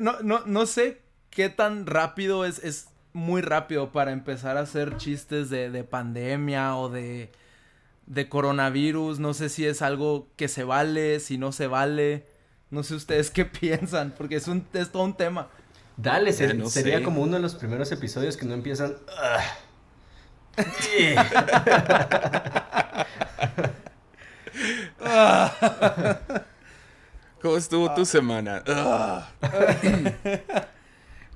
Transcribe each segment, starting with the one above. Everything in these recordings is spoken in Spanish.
no, no, no, sé qué tan rápido es, es muy rápido para empezar a hacer chistes de, de pandemia o de, de coronavirus. No sé si es algo que se vale, si no se vale. No sé ustedes qué piensan, porque es, un, es todo un tema. Dale, sería como uno de los primeros episodios que no empiezan. ¿Cómo estuvo tu semana?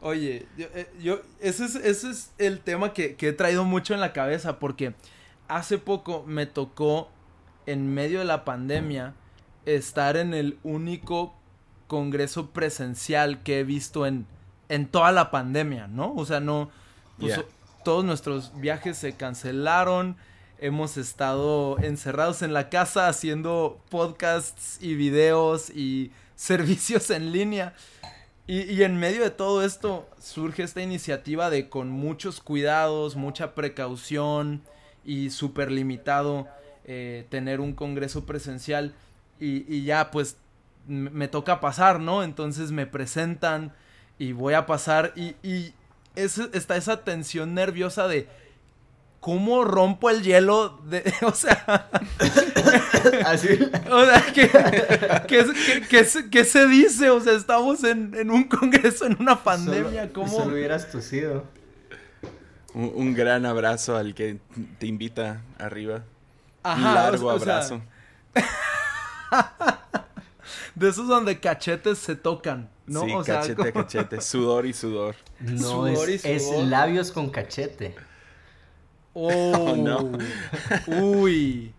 Oye, yo, eh, ese, es, ese es el tema que, que he traído mucho en la cabeza porque hace poco me tocó, en medio de la pandemia, estar en el único congreso presencial que he visto en, en toda la pandemia, ¿no? O sea, no... Pues, todos nuestros viajes se cancelaron. Hemos estado encerrados en la casa haciendo podcasts y videos y servicios en línea. Y, en medio de todo esto surge esta iniciativa de con muchos cuidados, mucha precaución y súper limitado eh, tener un congreso presencial. Y, ya pues me toca pasar, ¿no? Entonces me presentan y voy a pasar y, y está esa tensión nerviosa de cómo rompo el hielo de, o sea, así, o sea, ¿qué, se dice? O sea, estamos en, un congreso, en una pandemia, ¿cómo? Solo hubieras tosido. Un, gran abrazo al que te invita arriba. un largo abrazo. de esos donde cachetes se tocan. ¿no? Sí, cachete cachete, sudor y sudor. No, es, labios con cachete. Oh, no. Uy.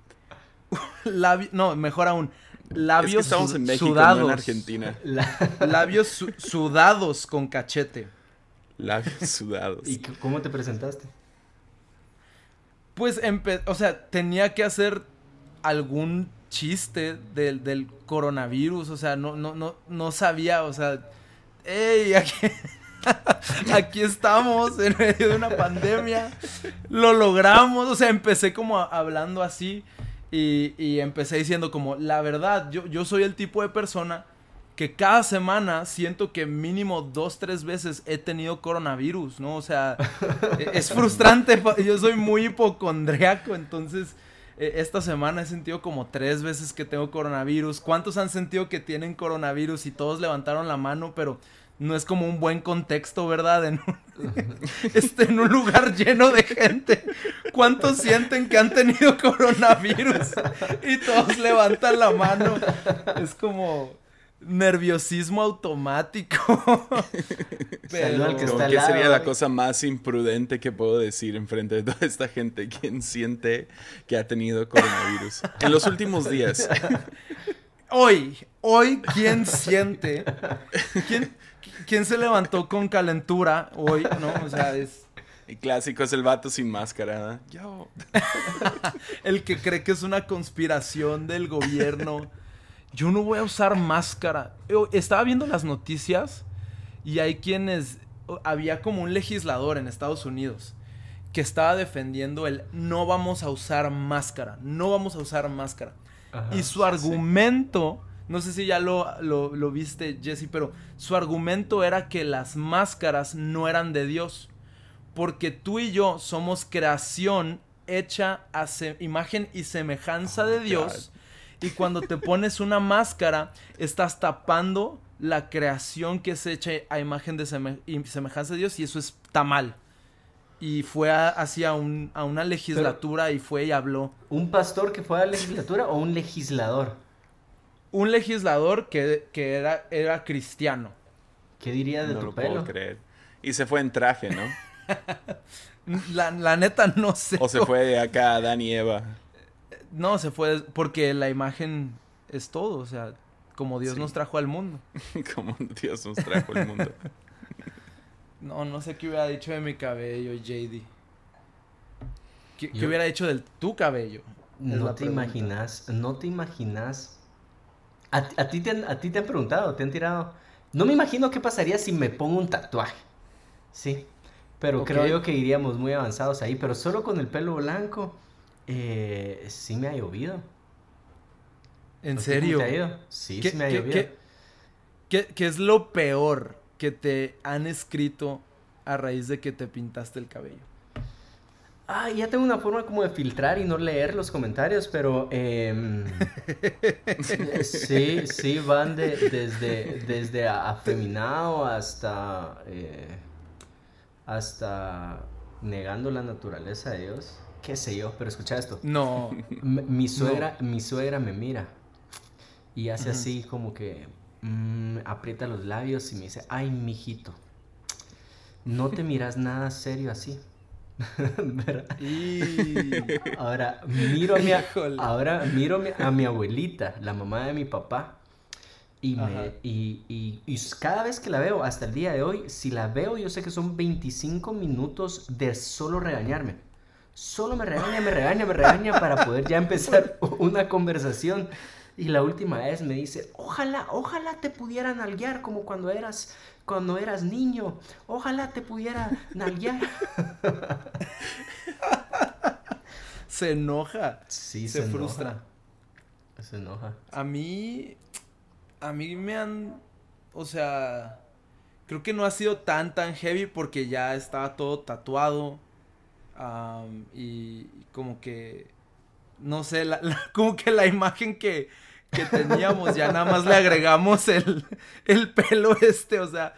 no, mejor aún. Labios estamos en México, sudados. No en Argentina. Labios sudados con cachete. Labios sudados. ¿Y cómo te presentaste? Pues, o sea, tenía que hacer algún chiste del, del coronavirus, o sea, no, no, no, no sabía, o sea, hey, aquí, aquí estamos en medio de una pandemia, lo logramos, o sea, empecé como hablando así y, y, empecé diciendo como, la verdad, yo, yo soy el tipo de persona que cada semana siento que mínimo dos, tres veces he tenido coronavirus, ¿no? O sea, e, es frustrante, yo soy muy hipocondriaco, entonces e, esta semana he sentido como tres veces que tengo coronavirus. ¿Cuántos han sentido que tienen coronavirus y todos levantaron la mano, pero no es como un buen contexto, ¿verdad? En un, este, en un lugar lleno de gente. ¿Cuántos sienten que han tenido coronavirus? Y todos levantan la mano. Es como nerviosismo automático. Pero... ¿Qué sería la cosa más imprudente que puedo decir en frente de toda esta gente quien siente que ha tenido coronavirus en los últimos días? Hoy, hoy, ¿quién siente? ¿Quién, quién se levantó con calentura hoy? ¿No? O sea, es... El clásico es el vato sin máscara. Yo. el que cree que es una conspiración del gobierno yo no voy a usar máscara. Estaba viendo las noticias y hay quienes, había como un legislador en Estados Unidos que estaba defendiendo el no vamos a usar máscara, no vamos a usar máscara. y su argumento, no sé si ya lo, lo, lo viste Jesse, pero su argumento era que las máscaras no eran de Dios, porque tú y yo somos creación hecha a imagen y semejanza de oh Dios. Y cuando te pones una máscara, estás tapando la creación que es hecha a imagen de semejanza de Dios y eso está mal. Y fue hacia un, a una legislatura y fue y habló. ¿Un pastor que fue a la legislatura o un legislador? Un legislador que, era, era cristiano. ¿Qué diría de no tu lo pelo? Puedo creer. Y se fue en traje, ¿no? la, la, neta no sé. O se fue de acá a Dan y Eva. No, se fue porque la imagen es todo, o sea, como Dios nos trajo al mundo. como Dios nos trajo al mundo. no, no sé qué hubiera dicho de mi cabello, JD. ¿Qué, hubiera dicho de tu cabello? No te imaginas, no te imaginas. A, ti te han, a ti te han preguntado, te han tirado. No me imagino qué pasaría si me pongo un tatuaje. Sí. Pero creo yo que iríamos muy avanzados ahí. Pero solo con el pelo blanco eh, sí me ha llovido. ¿En serio? Sí, sí me ha llovido. ¿Qué, ¿Qué es lo peor que te han escrito a raíz de que te pintaste el cabello? Ah, ya tengo una forma como de filtrar y no leer los comentarios, pero em, sí, sí, van de, desde, desde afeminado hasta, eh, hasta negando la naturaleza de Dios. Qué sé yo, pero escucha esto. No. mi suegra, mi suegra me mira y hace así como que mm, aprieta los labios y me dice, ay, mijito, no te miras nada serio así. Ahora miro a mi, ahora miro a mi abuelita, la mamá de mi papá. Y, me, y, y, cada vez que la veo, hasta el día de hoy, si la veo, yo sé que son 25 minutos de solo regañarme. Solo me regaña, me regaña, me regaña para poder ya empezar una conversación. Y la última vez me dice, ojalá, ojalá te pudieran nalguear como cuando eras, cuando eras niño. Ojalá te pudiera nalguear. se enoja. Sí, se, frustra. Se enoja. A mí, a mí me han, o sea, creo que no ha sido tan, tan heavy porque ya estaba todo tatuado. y como que no sé, la, como que la imagen que, que teníamos, ya nada más le agregamos el, el pelo este, o sea,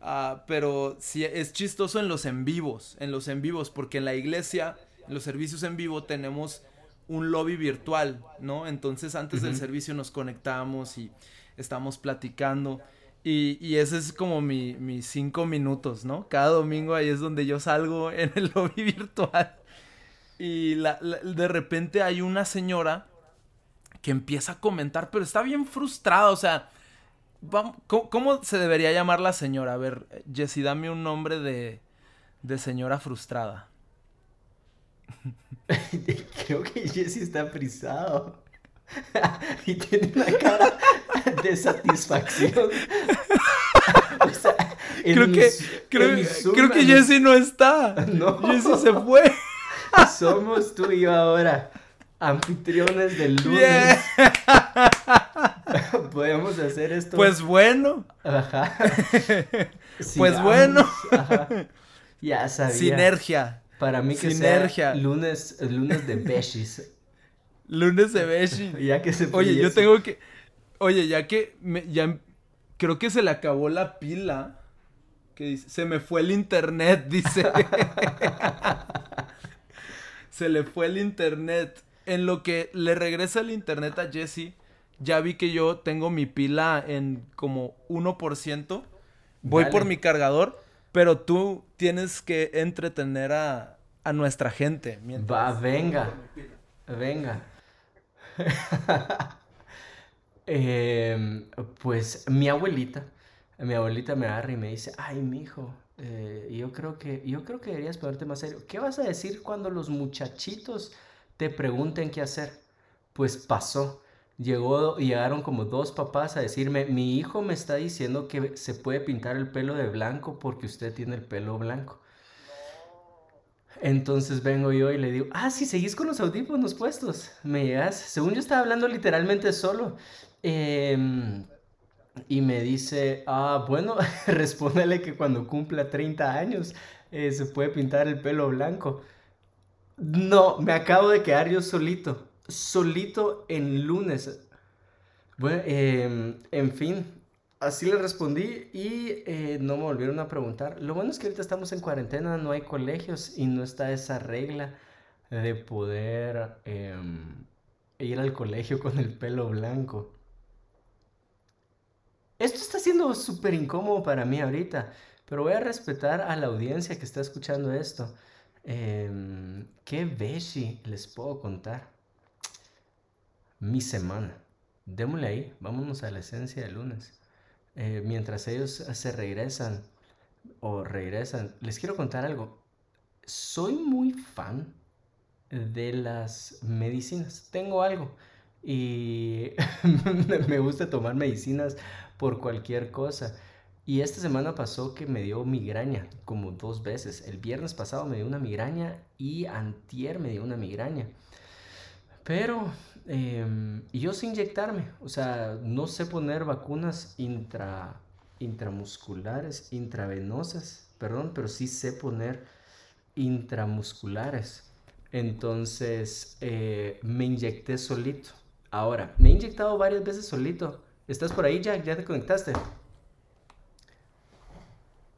uh, pero sí es chistoso en los en vivos, en los en vivos, porque en la iglesia, en los servicios en vivo tenemos un lobby virtual, ¿no? Entonces antes del servicio nos conectamos y estamos platicando. Y, y ese es como mi, mis cinco minutos, ¿no? Cada domingo ahí es donde yo salgo en el lobby virtual. Y la, de repente hay una señora que empieza a comentar, pero está bien frustrada, o sea, ¿cómo, se debería llamar la señora? A ver, Jessy, dame un nombre de, de señora frustrada. Creo que Jessy está frisado. y tiene una cara de satisfacción. creo que, creo, que Jessy no está. No. Jessy se fue. Somos tú y yo ahora, anfitriones del lunes. Podemos hacer esto. Pues bueno. Ajá. pues bueno. Ya sabía. Sinergia. Para mí que Sinergia. lunes, lunes de Beshis. Lunes de Beshi. ya que se Oye, yo tengo que. Oye, ya que me, ya creo que se le acabó la pila. Que dice, se me fue el internet, dice se le fue el internet. En lo que le regresa el internet a Jesse, ya vi que yo tengo mi pila en como 1%. Voy por mi cargador, pero tú tienes que entretener a, a nuestra gente. Va, venga. Venga. Em, pues mi abuelita, mi abuelita me agarra y me dice, ay, mi hijo, eh, yo creo que yo creo que deberías ponerte más serio. ¿Qué vas a decir cuando los muchachitos te pregunten qué hacer? Pues pasó. Llegó, llegaron como dos papás a decirme, mi hijo me está diciendo que se puede pintar el pelo de blanco porque usted tiene el pelo blanco. Entonces vengo yo y le digo, ah, si seguís con los audífonos puestos, me llegas. Según yo estaba hablando literalmente solo. Eh, y me dice, ah, bueno, respóndele que cuando cumpla 30 años eh, se puede pintar el pelo blanco. No, me acabo de quedar yo solito, solito en lunes. Em, en fin, así le respondí y eh, no me volvieron a preguntar. Lo bueno es que ahorita estamos en cuarentena, no hay colegios y no está esa regla de poder em, ir al colegio con el pelo blanco. Esto está siendo súper incómodo para mí ahorita, pero voy a respetar a la audiencia que está escuchando esto. Em, ¿Qué beshi les puedo contar? Mi semana. Démosle ahí, vámonos a la esencia del lunes. Eh, mientras ellos se regresan o regresan, les quiero contar algo. Soy muy fan de las medicinas. Tengo algo y me gusta tomar medicinas por cualquier cosa. Y esta semana pasó que me dio migraña como dos veces. El viernes pasado me dio una migraña y antier me dio una migraña. Pero em, yo sé inyectarme, o sea, no sé poner vacunas intra, intramusculares, intravenosas, perdón, pero sí sé poner intramusculares. Entonces eh, me inyecté solito. Ahora, me he inyectado varias veces solito. ¿Estás por ahí, Jack? ¿Ya te conectaste?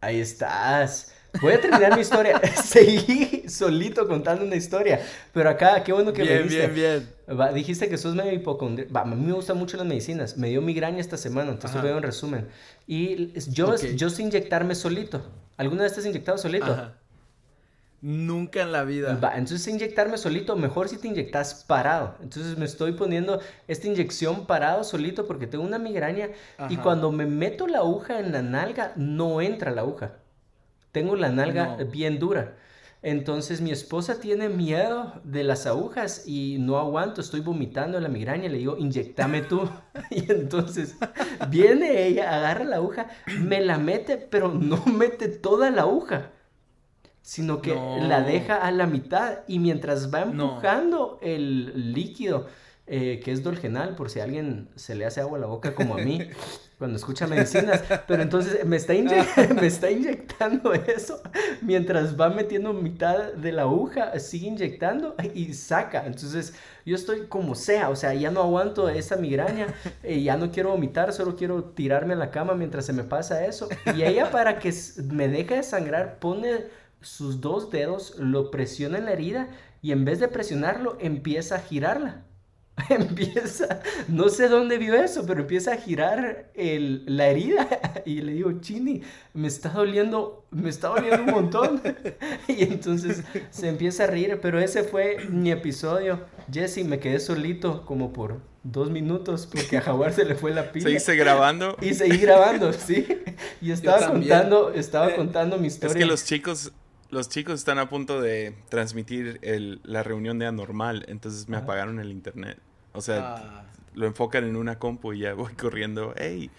Ahí estás. Voy a terminar mi historia. Seguí solito contando una historia. Pero acá, qué bueno que me dijiste. Bien, bien, Dijiste que sos medio hipocondríaco. A mí me gustan mucho las medicinas. Me dio migraña esta semana, entonces veo un resumen. Y yo, yo sé inyectarme solito. ¿Alguna vez te has inyectado solito? Ajá. Nunca en la vida. Va, entonces inyectarme solito, mejor si te inyectas parado. Entonces me estoy poniendo esta inyección parado solito porque tengo una migraña y cuando me meto la aguja en la nalga, no entra la aguja. Tengo la nalga bien dura. Entonces mi esposa tiene miedo de las agujas y no aguanto, estoy vomitando la migraña, le digo, inyectame tú. y entonces viene ella, agarra la aguja, me la mete, pero no mete toda la aguja sino que la deja a la mitad y mientras va empujando el líquido, eh, que es dolgenal, por si a alguien se le hace agua a la boca como a mí cuando escucha medicinas, pero entonces me está, me está inyectando eso mientras va metiendo mitad de la aguja, sigue inyectando y saca. Entonces yo estoy como sea, o sea, ya no aguanto esa migraña, eh, ya no quiero vomitar, solo quiero tirarme a la cama mientras se me pasa eso. Y ella para que me deje de sangrar pone sus dos dedos, lo presiona en la herida y en vez de presionarlo empieza a girarla. empieza, no sé dónde vio eso, pero empieza a girar el, la herida y le digo, Chini, me está doliendo, me está doliendo un montón. y entonces se empieza a reír, pero ese fue mi episodio. Jesse, me quedé solito como por dos minutos porque a Jaguar se le fue la pila. ¿Seguiste grabando? Y seguí grabando, sí. Y estaba contando, estaba eh, contando mi historia. Es que los chicos los chicos están a punto de transmitir la reunión de anormal, entonces me apagaron el internet. O sea, ah. lo enfocan en una compu y ya voy corriendo, ¡hey!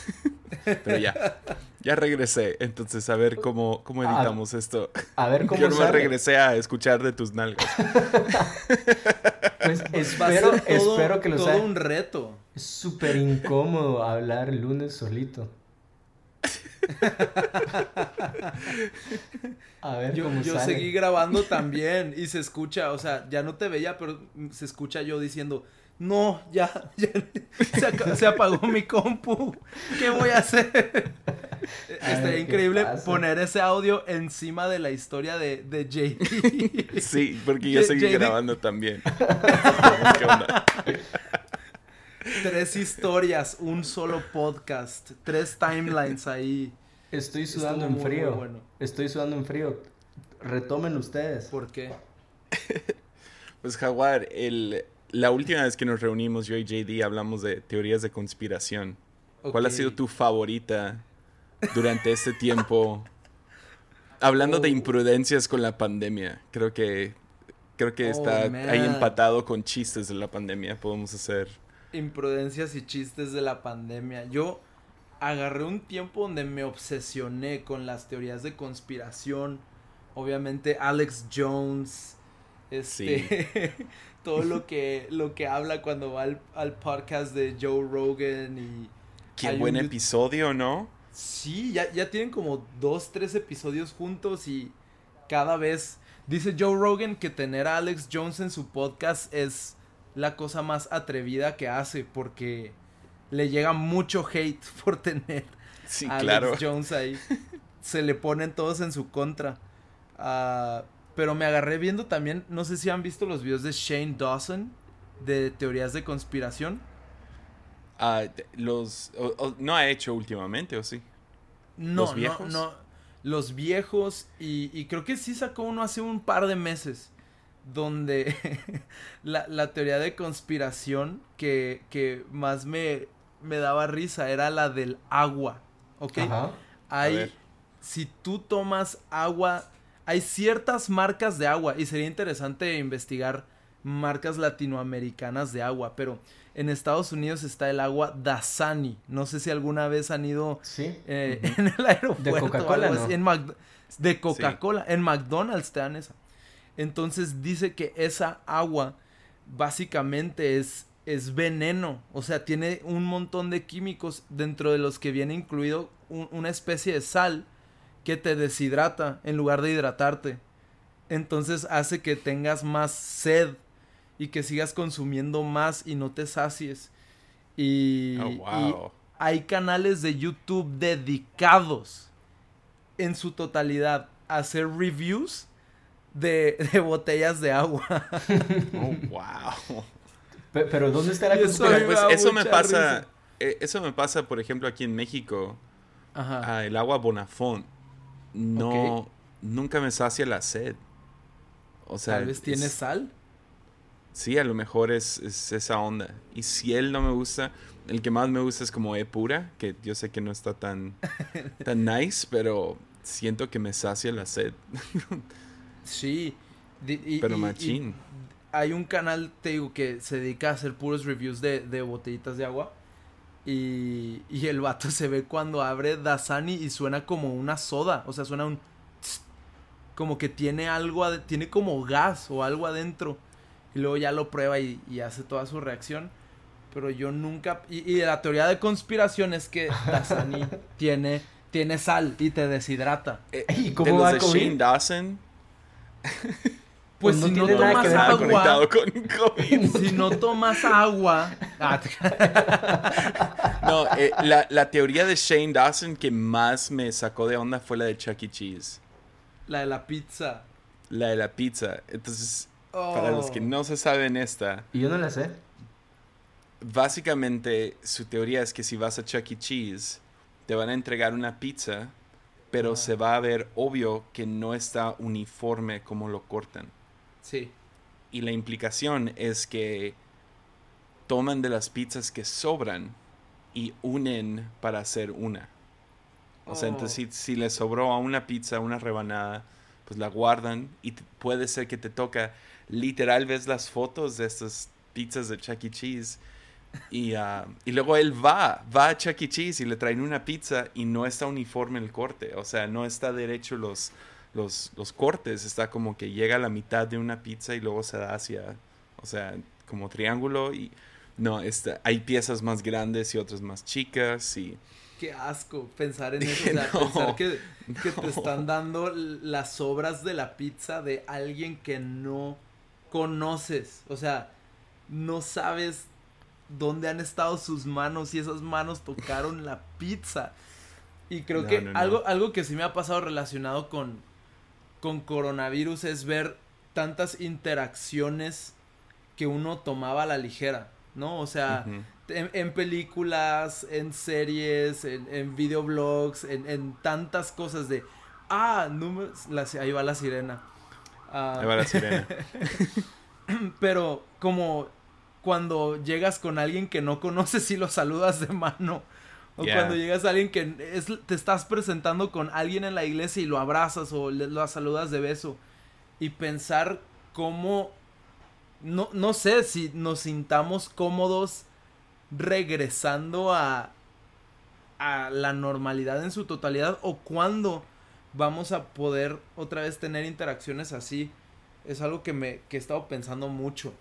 Pero ya, ya regresé. Entonces, a ver cómo, cómo editamos esto. A ver cómo Yo no regresé a escuchar de tus nalgas. pues espero, espero que lo todo un reto. Es súper incómodo hablar lunes solito. A ver, yo, yo seguí grabando también y se escucha, o sea, ya no te veía, pero se escucha yo diciendo, no, ya, ya se, apagó mi compu, ¿qué voy a hacer? Estaría increíble poner ese audio encima de la historia de, de JD. Sí, porque yo seguí grabando también. ¿Qué onda? Tres historias, un solo podcast, tres timelines ahí. Estoy sudando en frío. Estoy sudando en frío. Retomen ustedes. ¿Por qué? pues Jaguar, el, la última vez que nos reunimos yo y JD hablamos de teorías de conspiración. ¿Cuál ha sido tu favorita durante este tiempo? Hablando de oh. imprudencias con la pandemia, creo que creo que está oh, ahí empatado con chistes de la pandemia. Podemos hacer imprudencias y chistes de la pandemia. Yo agarré un tiempo donde me obsesioné con las teorías de conspiración. Obviamente Alex Jones, este, todo lo que, lo que habla cuando va al, podcast de Joe Rogan y... Qué buen episodio, ¿no? Sí, ya, ya tienen como dos, tres episodios juntos y cada vez... Dice Joe Rogan que tener a Alex Jones en su podcast es la cosa más atrevida que hace porque le llega mucho hate por tener a Alex Jones ahí. Se le ponen todos en su contra. Ah, pero me agarré viendo también, no sé si han visto los videos de Shane Dawson de teorías de conspiración. Ah, los no ha hecho últimamente o sí. No, los viejos. No, no, los viejos y, y creo que sí sacó uno hace un par de meses donde la, teoría de conspiración que, más me, me, daba risa era la del agua, ¿ok? Hay, si tú tomas agua, hay ciertas marcas de agua y sería interesante investigar marcas latinoamericanas de agua, pero en Estados Unidos está el agua Dasani. No sé si alguna vez han ido eh, en el aeropuerto. De Coca-Cola. de Coca-Cola. En McDonald's te dan esa. Entonces dice que esa agua básicamente es, es veneno. O sea, tiene un montón de químicos dentro de los que viene incluido una especie de sal que te deshidrata en lugar de hidratarte. Entonces hace que tengas más sed y que sigas consumiendo más y no te sacies. Y, oh, hay canales de YouTube dedicados en su totalidad a hacer reviews de, botellas de agua. oh, wow. Pero, ¿dónde está la eso, pues, eso me pasa. Eh, eso me pasa, por ejemplo, aquí en México. Ajá. el agua Bonafont. No. Nunca me sacia la sed. O sea. Tal vez tiene sal. Sí, a lo mejor es, esa onda. Y si él no me gusta, el que más me gusta es como E pura, que yo sé que no está tan, tan nice, pero siento que me sacia la sed. sí. pero machín. hay un canal, te digo, que se dedica a hacer puros reviews de, de botellitas de agua. Y, y, el vato se ve cuando abre Dasani y suena como una soda. O sea, suena un... como que tiene algo, tiene como gas o algo adentro y luego ya lo prueba y, hace toda su reacción. Pero yo nunca... Y, la teoría de conspiración es que Dasani tiene, tiene sal y te deshidrata. Eh, ¿Y cómo va de Shane Dawson? Pues, si no tomas agua. Con Si no tomas agua. no, eh, la, la, teoría de Shane Dawson que más me sacó de onda fue la de Chuck E. Cheese. La de la pizza. La de la pizza. Entonces, para los que oh. no se saben esta. Y yo no la sé. Básicamente, su teoría es que si vas a Chuck E. Cheese, te van a entregar una pizza, pero ah. se va a ver obvio que no está uniforme como lo cortan. Sí. Y la implicación es que toman de las pizzas que sobran y unen para hacer una. O sea, entonces oh. si, si le sobró a una pizza una rebanada, pues la guardan y puede ser que te toca literal ves las fotos de estas pizzas de Chuck E. Cheese. Y, ah, y luego él va, va a Chuck E. Cheese y le traen una pizza y no está uniforme el corte. O sea, no está derecho los, los, los cortes. Está como que llega a la mitad de una pizza y luego se da hacia, o sea, como triángulo. Y no, está, hay piezas más grandes y otras más chicas. Y qué asco pensar en eso. pensar que, que, te están dando las sobras de la pizza de alguien que no conoces, o sea, no sabes dónde han estado sus manos y esas manos tocaron la pizza. Y creo que algo algo que sí me ha pasado relacionado con con coronavirus es ver tantas interacciones que uno tomaba a la ligera, ¿no? O sea, en, películas, en series, en, en videoblogs, en, en, tantas cosas de, ah, números, ahí va la sirena. Ah, ahí va la sirena. pero como cuando llegas con alguien que no conoces y lo saludas de mano. O cuando llegas a alguien que es, te estás presentando con alguien en la iglesia y lo abrazas o lo saludas de beso. Y pensar cómo, no, no sé si nos sintamos cómodos regresando a, a la normalidad en su totalidad o cuándo vamos a poder otra vez tener interacciones así. Es algo que me que he estado pensando mucho.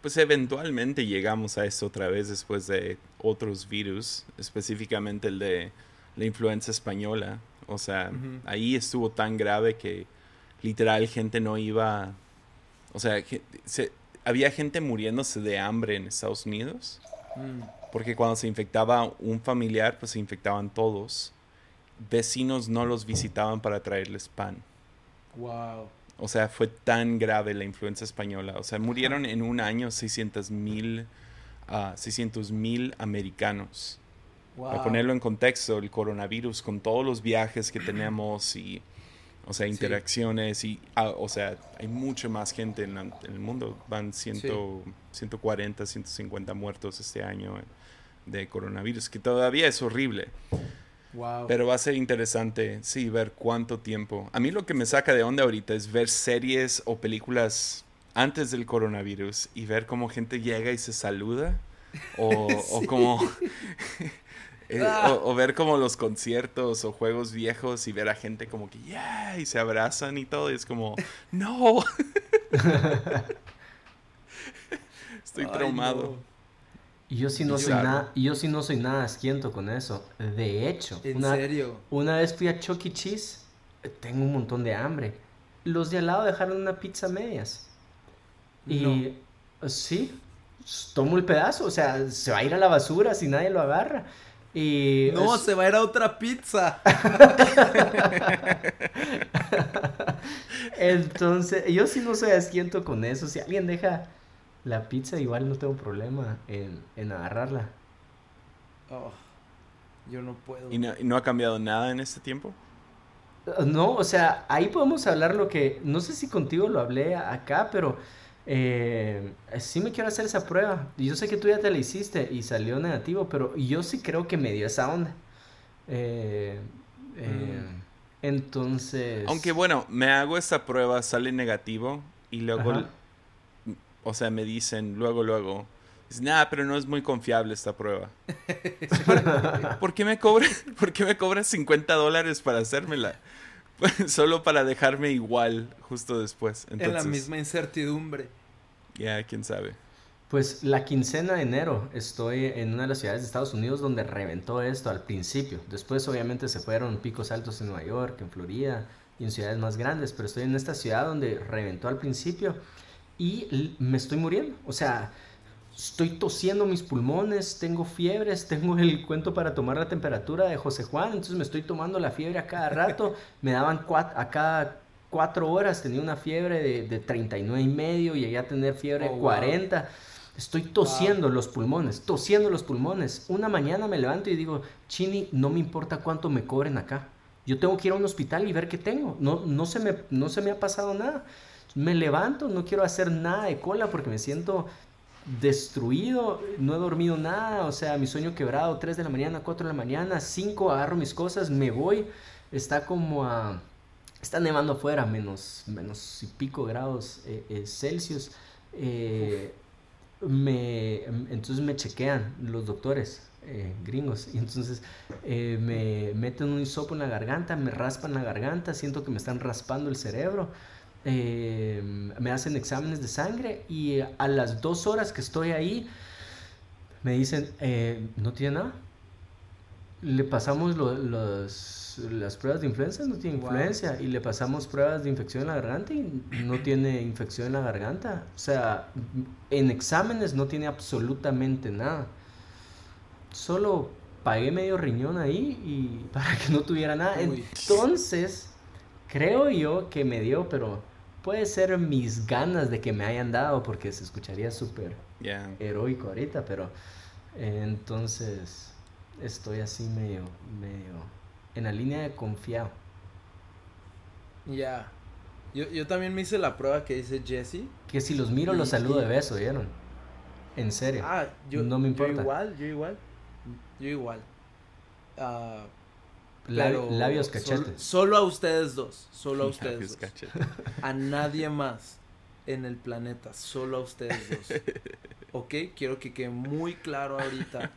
Pues eventualmente llegamos a eso otra vez después de otros virus, específicamente el de la influenza española. O sea, ahí estuvo tan grave que literal gente no iba... O sea, se, había gente muriéndose de hambre en Estados Unidos. Mm. Porque cuando se infectaba un familiar, pues se infectaban todos. Vecinos no los visitaban para traerles pan. Wow. O sea, fue tan grave la influenza española. O sea, murieron en un año 600 mil uh, mil americanos. Para ponerlo en contexto, el coronavirus con todos los viajes que tenemos y, o sea, interacciones y, ah, o sea, hay mucha más gente en, el mundo. Van 140, 150 muertos este año de coronavirus, que todavía es horrible. Pero va a ser interesante, sí, ver cuánto tiempo. A mí lo que me saca de onda ahorita es ver series o películas antes del coronavirus y ver cómo gente llega y se saluda. O, o como... Eh, ah. o, ver como los conciertos o juegos viejos y ver a gente como que, yeah, y se abrazan y todo. Y es como, no. Estoy traumado. Y yo sí no soy nada, yo sí no soy nada asquiento con eso. De hecho, ¿En serio? Una vez fui a Chuck E. Cheese, tengo un montón de hambre. Los de al lado dejaron una pizza medias. Y sí, tomo el pedazo, o sea, se va a ir a la basura si nadie lo agarra. Y no, se va a ir a otra pizza. Entonces, yo sí no soy asquiento con eso. Si alguien deja la pizza, igual no tengo problema en, en agarrarla. Oh, yo no puedo. ¿Y no, ha cambiado nada en este tiempo? Uh, no, o sea, ahí podemos hablar lo que, no sé si contigo lo hablé acá, pero eh, sí me quiero hacer esa prueba. Yo sé que tú ya te la hiciste y salió negativo, pero yo sí creo que me dio esa onda. Eh, eh, mm. Entonces... Aunque bueno, me hago esta prueba, sale negativo y luego, o sea, me dicen luego, luego, nada, pero no es muy confiable esta prueba. ¿Por qué me cobras, ¿por qué me cobras 50 dólares para hacérmela? Solo para dejarme igual justo después. en la misma incertidumbre. Ya, quién sabe. Pues la quincena de enero estoy en una de las ciudades de Estados Unidos donde reventó esto al principio. Después obviamente se fueron picos altos en Nueva York, en Florida y en ciudades más grandes, pero estoy en esta ciudad donde reventó al principio y me estoy muriendo. O sea, estoy tosiendo mis pulmones, tengo fiebres, tengo el cuento para tomar la temperatura de José Juan, entonces me estoy tomando la fiebre a cada rato, me daban a cada cuatro horas, tenía una fiebre de, de 39 y medio, llegué a tener fiebre de 40. Estoy tosiendo los pulmones, tosiendo los pulmones. Una mañana me levanto y digo, Chini, no me importa cuánto me cobren acá. Yo tengo que ir a un hospital y ver qué tengo. No, no, se, me, no se me ha pasado nada. Me levanto, no quiero hacer nada de cola porque me siento destruido, no he dormido nada, o sea, mi sueño quebrado, 3 de la mañana, 4 de la mañana, 5, agarro mis cosas, me voy, está como a, está nevando afuera, menos, menos y pico grados eh, eh, Celsius, eh, me, entonces me chequean los doctores eh, gringos y entonces me meten un hisopo en la garganta, me raspan la garganta, siento que me están raspando el cerebro, eh, me hacen exámenes de sangre y a las dos horas que estoy ahí me dicen, no tiene nada. Le pasamos los las pruebas de influenza, no tiene influencia. Y le pasamos pruebas de infección en la garganta y no tiene infección en la garganta. O sea, en exámenes no tiene absolutamente nada. Solo pagué medio riñón ahí y para que no tuviera nada. Entonces, creo yo que me dio, pero puede ser mis ganas de que me hayan dado porque se escucharía súper heroico ahorita, pero entonces estoy así medio, medio en la línea de confiado. Ya. Yo, yo, también me hice la prueba que dice Jesse. Que si los miro, los saludo de beso, ¿vieron? En serio. Ah, yo, no me importa. Yo igual, yo igual. Yo igual. Uh, labios cachetes. Solo, a ustedes dos. Solo a ustedes dos. A nadie más en el planeta. Solo a ustedes dos. ¿Ok? Quiero que quede muy claro ahorita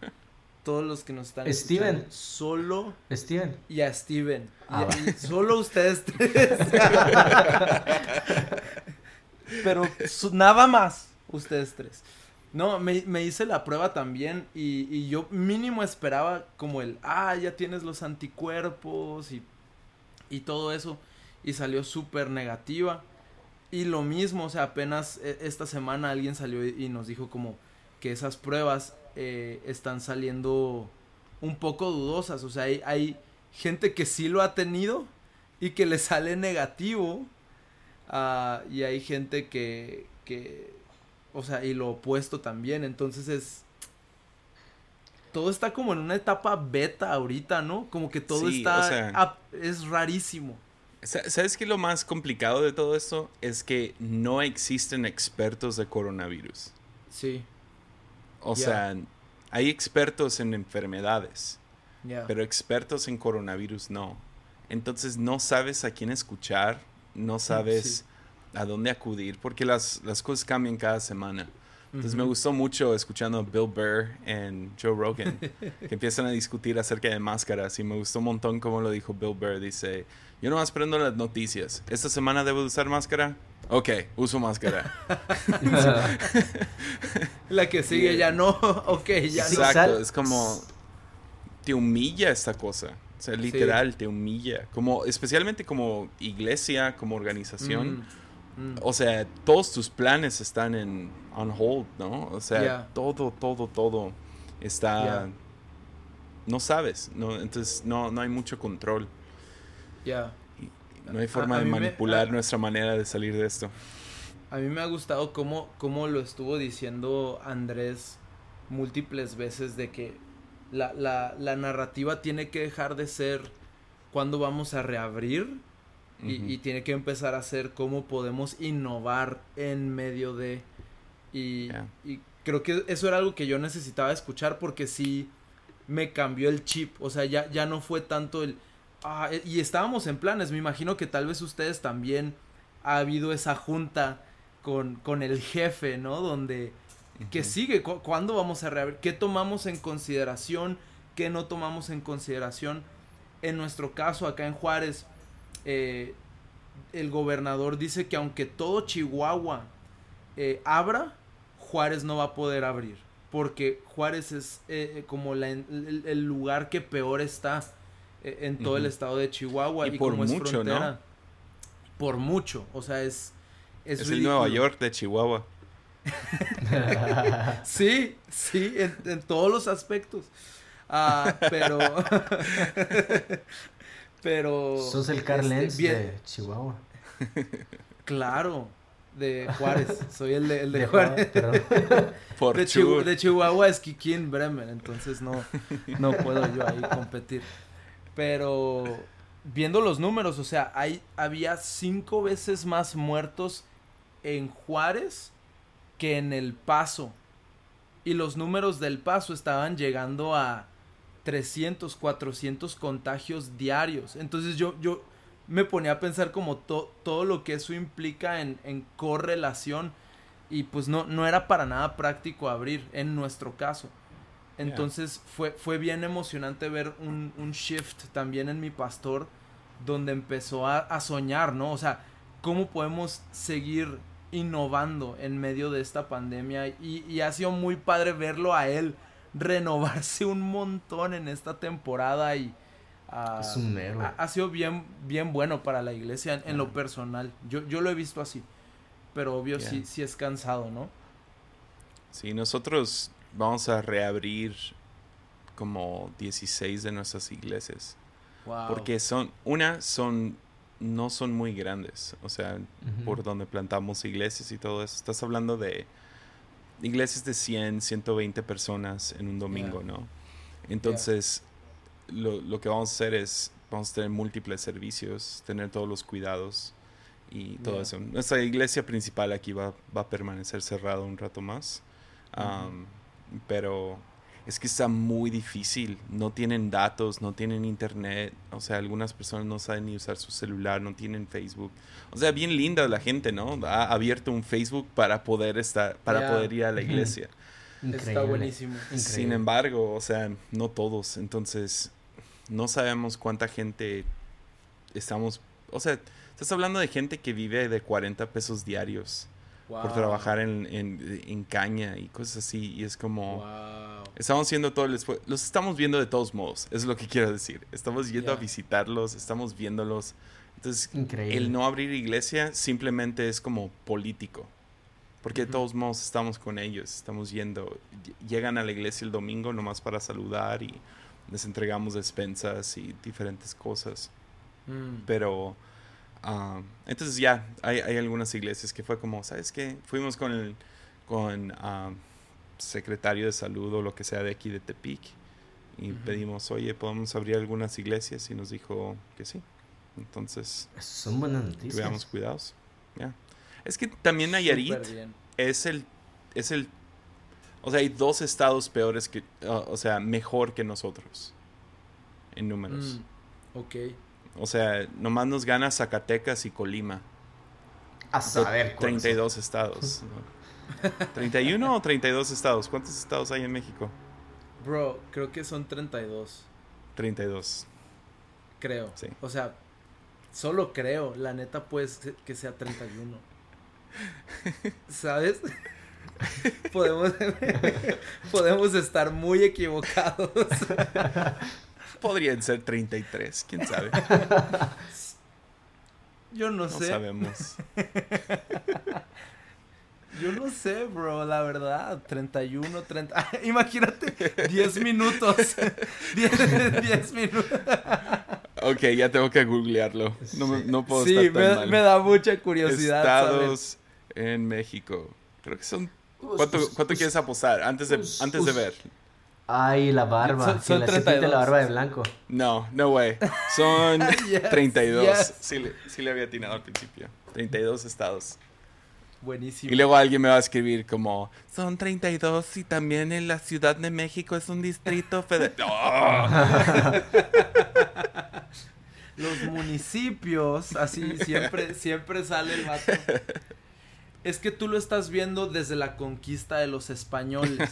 todos los que nos están Steven. solo Steven. Y a Steven. Ah, solo ustedes tres. Pero nada más ustedes tres. No, me, me, hice la prueba también y, y, yo mínimo esperaba como el, ah, ya tienes los anticuerpos y, y todo eso. Y salió súper negativa. Y lo mismo, o sea, apenas e, esta semana alguien salió y nos dijo como que esas pruebas eh, están saliendo un poco dudosas. O sea, hay, gente que sí lo ha tenido y que le sale negativo. Ah, y hay gente que, que, o sea, y lo opuesto también. Entonces es... Todo está como en una etapa beta ahorita, ¿no? Como que todo está... es rarísimo. ¿Sabes qué lo más complicado de todo esto? Es que no existen expertos de coronavirus. Sí. O sea, hay expertos en enfermedades, pero expertos en coronavirus no. Entonces no sabes a quién escuchar, no sabes a dónde acudir, porque las, las cosas cambian cada semana. Entonces me gustó mucho escuchando a Bill Burr y Joe Rogan, que empiezan a discutir acerca de máscaras. Y me gustó un montón como lo dijo Bill Burr. Dice, yo nomás prendo las noticias. ¿Esta semana debo usar máscara? Ok, uso máscara. La que sigue ya no, ok, ya no. Exacto, es como, te humilla esta cosa. O sea, literal, te humilla. Como, especialmente como iglesia, como organización. Mm. Mm. O sea, todos tus planes están en on hold, ¿no? O sea, todo, todo, todo está... No sabes, ¿no? Entonces no, no hay mucho control. Ya. No hay forma de manipular nuestra manera de salir de esto. A mí me ha gustado cómo, cómo lo estuvo diciendo Andrés múltiples veces de que la, la, la narrativa tiene que dejar de ser cuándo vamos a reabrir y, tiene que empezar a ser cómo podemos innovar en medio de... Y, y, creo que eso era algo que yo necesitaba escuchar porque sí me cambió el chip. O sea, ya, ya no fue tanto el... Ah, e, y estábamos en planes. Me imagino que tal vez ustedes también ha habido esa junta con, con el jefe, ¿no? Donde... ¿Qué sigue? ¿Cuándo vamos a reabrir? ¿Qué tomamos en consideración? ¿Qué no tomamos en consideración? En nuestro caso, acá en Juárez, eh, el gobernador dice que aunque todo Chihuahua eh, abra, Juárez no va a poder abrir. Porque Juárez es eh, como el, lugar que peor está en todo el estado de Chihuahua. Y, por como mucho, es frontera, ¿no? Por mucho. O sea, es. Es, es el Nueva York de Chihuahua. sí, sí, en, todos los aspectos. Ah, pero. Pero. Sos el Carl este, de Chihuahua. Claro, de Juárez. Soy el de, el de, Juárez. de, Chihuahua es Kikín Bremen, entonces no, no puedo yo ahí competir. Pero viendo los números, o sea, hay, había cinco veces más muertos en Juárez que en El Paso. Y los números del Paso estaban llegando a 300, 400 contagios diarios. Entonces yo, yo me ponía a pensar como todo lo que eso implica en, correlación y pues no, no era para nada práctico abrir en nuestro caso. Entonces fue, fue bien emocionante ver un, shift también en mi pastor donde empezó a, soñar, ¿no? O sea, cómo podemos seguir innovando en medio de esta pandemia y, y ha sido muy padre verlo a él renovarse un montón en esta temporada y ah, es un Ha, sido bien, bien bueno para la iglesia en, lo personal. Yo, yo lo he visto así. Pero obvio sí, sí es cansado, ¿no? Sí, nosotros vamos a reabrir como 16 de nuestras iglesias. Porque son, una, son, no son muy grandes. O sea, por donde plantamos iglesias y todo eso. Estás hablando de iglesias de 100, 120 personas en un domingo, ¿no? Entonces, lo, que vamos a hacer es, vamos a tener múltiples servicios, tener todos los cuidados y todo eso. Nuestra iglesia principal aquí va, va a permanecer cerrada un rato más, pero es que está muy difícil. No tienen datos, no tienen internet. O sea, algunas personas no saben ni usar su celular, no tienen Facebook. O sea, bien linda la gente, ¿no? Ha abierto un Facebook para poder estar, para poder ir a la iglesia. Está buenísimo. Sin embargo, o sea, no todos. Entonces, no sabemos cuánta gente estamos. O sea, estás hablando de gente que vive de 40 pesos diarios por trabajar en, en, caña y cosas así. Y es como... Estamos haciendo todo el esfuerzo. Los estamos viendo de todos modos, es lo que quiero decir. Estamos yendo a visitarlos, estamos viéndolos. Entonces, el no abrir iglesia simplemente es como político. Porque de todos modos estamos con ellos, estamos yendo. Llegan a la iglesia el domingo nomás para saludar y les entregamos despensas y diferentes cosas. Mm. Pero Ah, entonces ya, hay, hay, algunas iglesias que fue como, ¿sabes qué? Fuimos con el con, uh, secretario de salud o lo que sea de aquí de Tepic y pedimos, oye, ¿podemos abrir algunas iglesias? Y nos dijo que sí. Entonces, son buenas noticias. Cuidados. ya Es que también Nayarit es el, es el, o sea, hay dos estados peores que, ah, o sea, mejor que nosotros en números. Mm, ok. O sea, nomás nos gana Zacatecas y Colima. A saber, 32 estados. 31 o 32 estados. ¿Cuántos estados hay en México? Bro, creo que son 32. 32. Creo. Sí. O sea, solo creo. La neta puede que sea 31. ¿Sabes? podemos, podemos estar muy equivocados. Podrían ser 33, quién sabe. Yo no, sé. No sabemos. Yo no sé, bro, la verdad. 31, 30. imagínate, 10 minutos. 10, minutos. ok, ya tengo que googlearlo. No, no puedo sí, estar tan me, me da mucha curiosidad. Estados en México. Creo que son. ¿Cuánto, cuánto quieres apostar antes de, antes de ver? Ay, la barba. Son, la 32. la barba de blanco. No, no way. Son 32. Sí, le, sí le había atinado al principio. 32 estados. Buenísimo. Y luego alguien me va a escribir como, son 32 y también en la Ciudad de México es un distrito federal. Los municipios, así siempre, siempre sale el vato. Es que tú lo estás viendo desde la conquista de los españoles.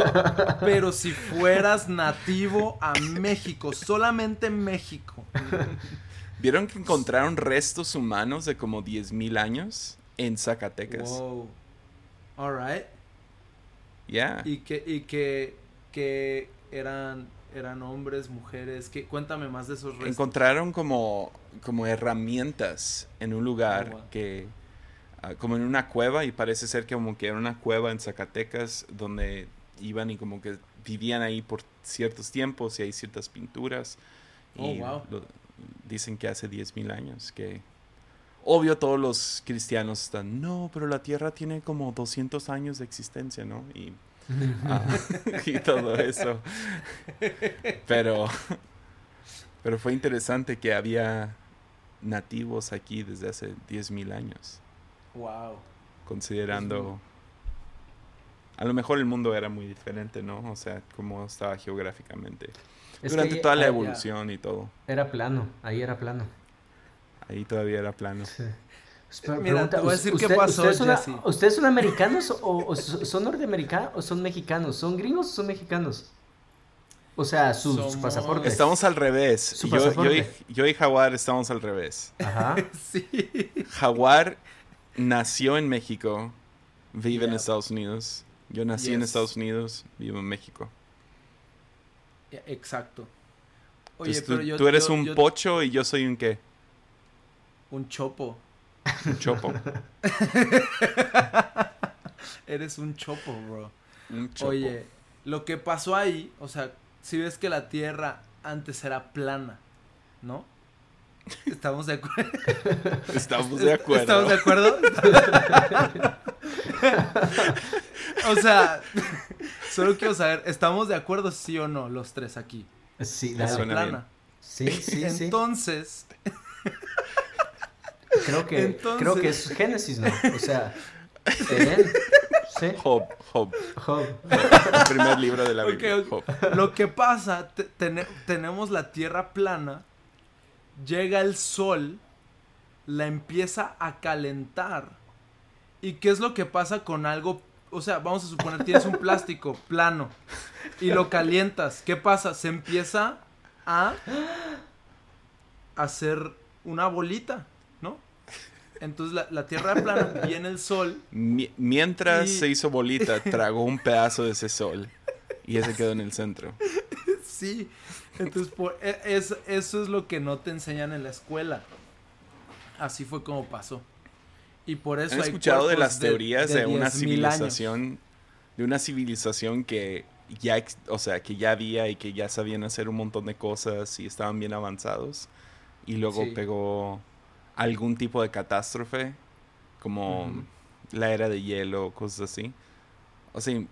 Pero si fueras nativo a México, solamente México. ¿Vieron que encontraron restos humanos de como 10.000 años? en Zacatecas. Wow. All right. Yeah. Y que, y que, que eran, eran hombres, mujeres. Que, cuéntame más de esos restos. Encontraron como, como herramientas en un lugar oh, que, como en una cueva, y parece ser que como que era una cueva en Zacatecas donde iban y como que vivían ahí por ciertos tiempos y hay ciertas pinturas. Oh, wow. dicen que hace 10.000 años que Obvio todos los cristianos están, no, pero la Tierra tiene como 200 años de existencia, ¿no? Y, ah, y todo eso. Pero, pero fue interesante que había nativos aquí desde hace 10.000 años. Wow. Considerando... A lo mejor el mundo era muy diferente, ¿no? O sea, cómo estaba geográficamente. Durante toda la evolución y todo. Era plano, ahí era plano. Ahí todavía era plano. Sí. Mira, te voy a decir qué pasó, ¿Ustedes son americanos o, son norteamericanos o son mexicanos? ¿Son gringos o son mexicanos? O sea, su, pasaporte. Estamos al revés. Yo, y, Jaguar estamos al revés. Ajá. sí. Jaguar nació en México, vive en Estados Unidos. Yo nací en Estados Unidos, vivo en México. Exacto. Oye, pero tú, tú eres un pocho y yo soy un qué? Un chopo. Un chopo. Eres un chopo, bro. Un chopo. Oye, lo que pasó ahí, o sea, si ves que la Tierra antes era plana, ¿no? ¿Estamos de acuerdo? Estamos de acuerdo. ¿Estamos de acuerdo? o sea, solo quiero saber, ¿estamos de acuerdo sí o no los tres aquí? Sí, la plana. Sí, sí, Entonces, Creo que, creo que es Génesis, ¿no? O sea, Edén. ¿Sí? Job, Job. Job. El primer libro de la Biblia. Lo que pasa, tenemos la tierra plana, llega el sol, la empieza a calentar. ¿Y qué es lo que pasa con algo? O sea, vamos a suponer, tienes un plástico plano y lo calientas. ¿Qué pasa? Se empieza a hacer una bolita. Entonces la, la Tierra plana, viene el sol. mientras se hizo bolita, tragó un pedazo de ese sol. Y ese quedó en el centro. Sí. Entonces por, e, es, eso es lo que no te enseñan en la escuela. Así fue como pasó. Y por eso... ¿Han escuchado de las teorías de, una civilización? De una civilización que ya, o sea, que ya había y que ya sabían hacer un montón de cosas y estaban bien avanzados. Y luego pegó algún tipo de catástrofe, como la era de hielo, cosas así. O sea,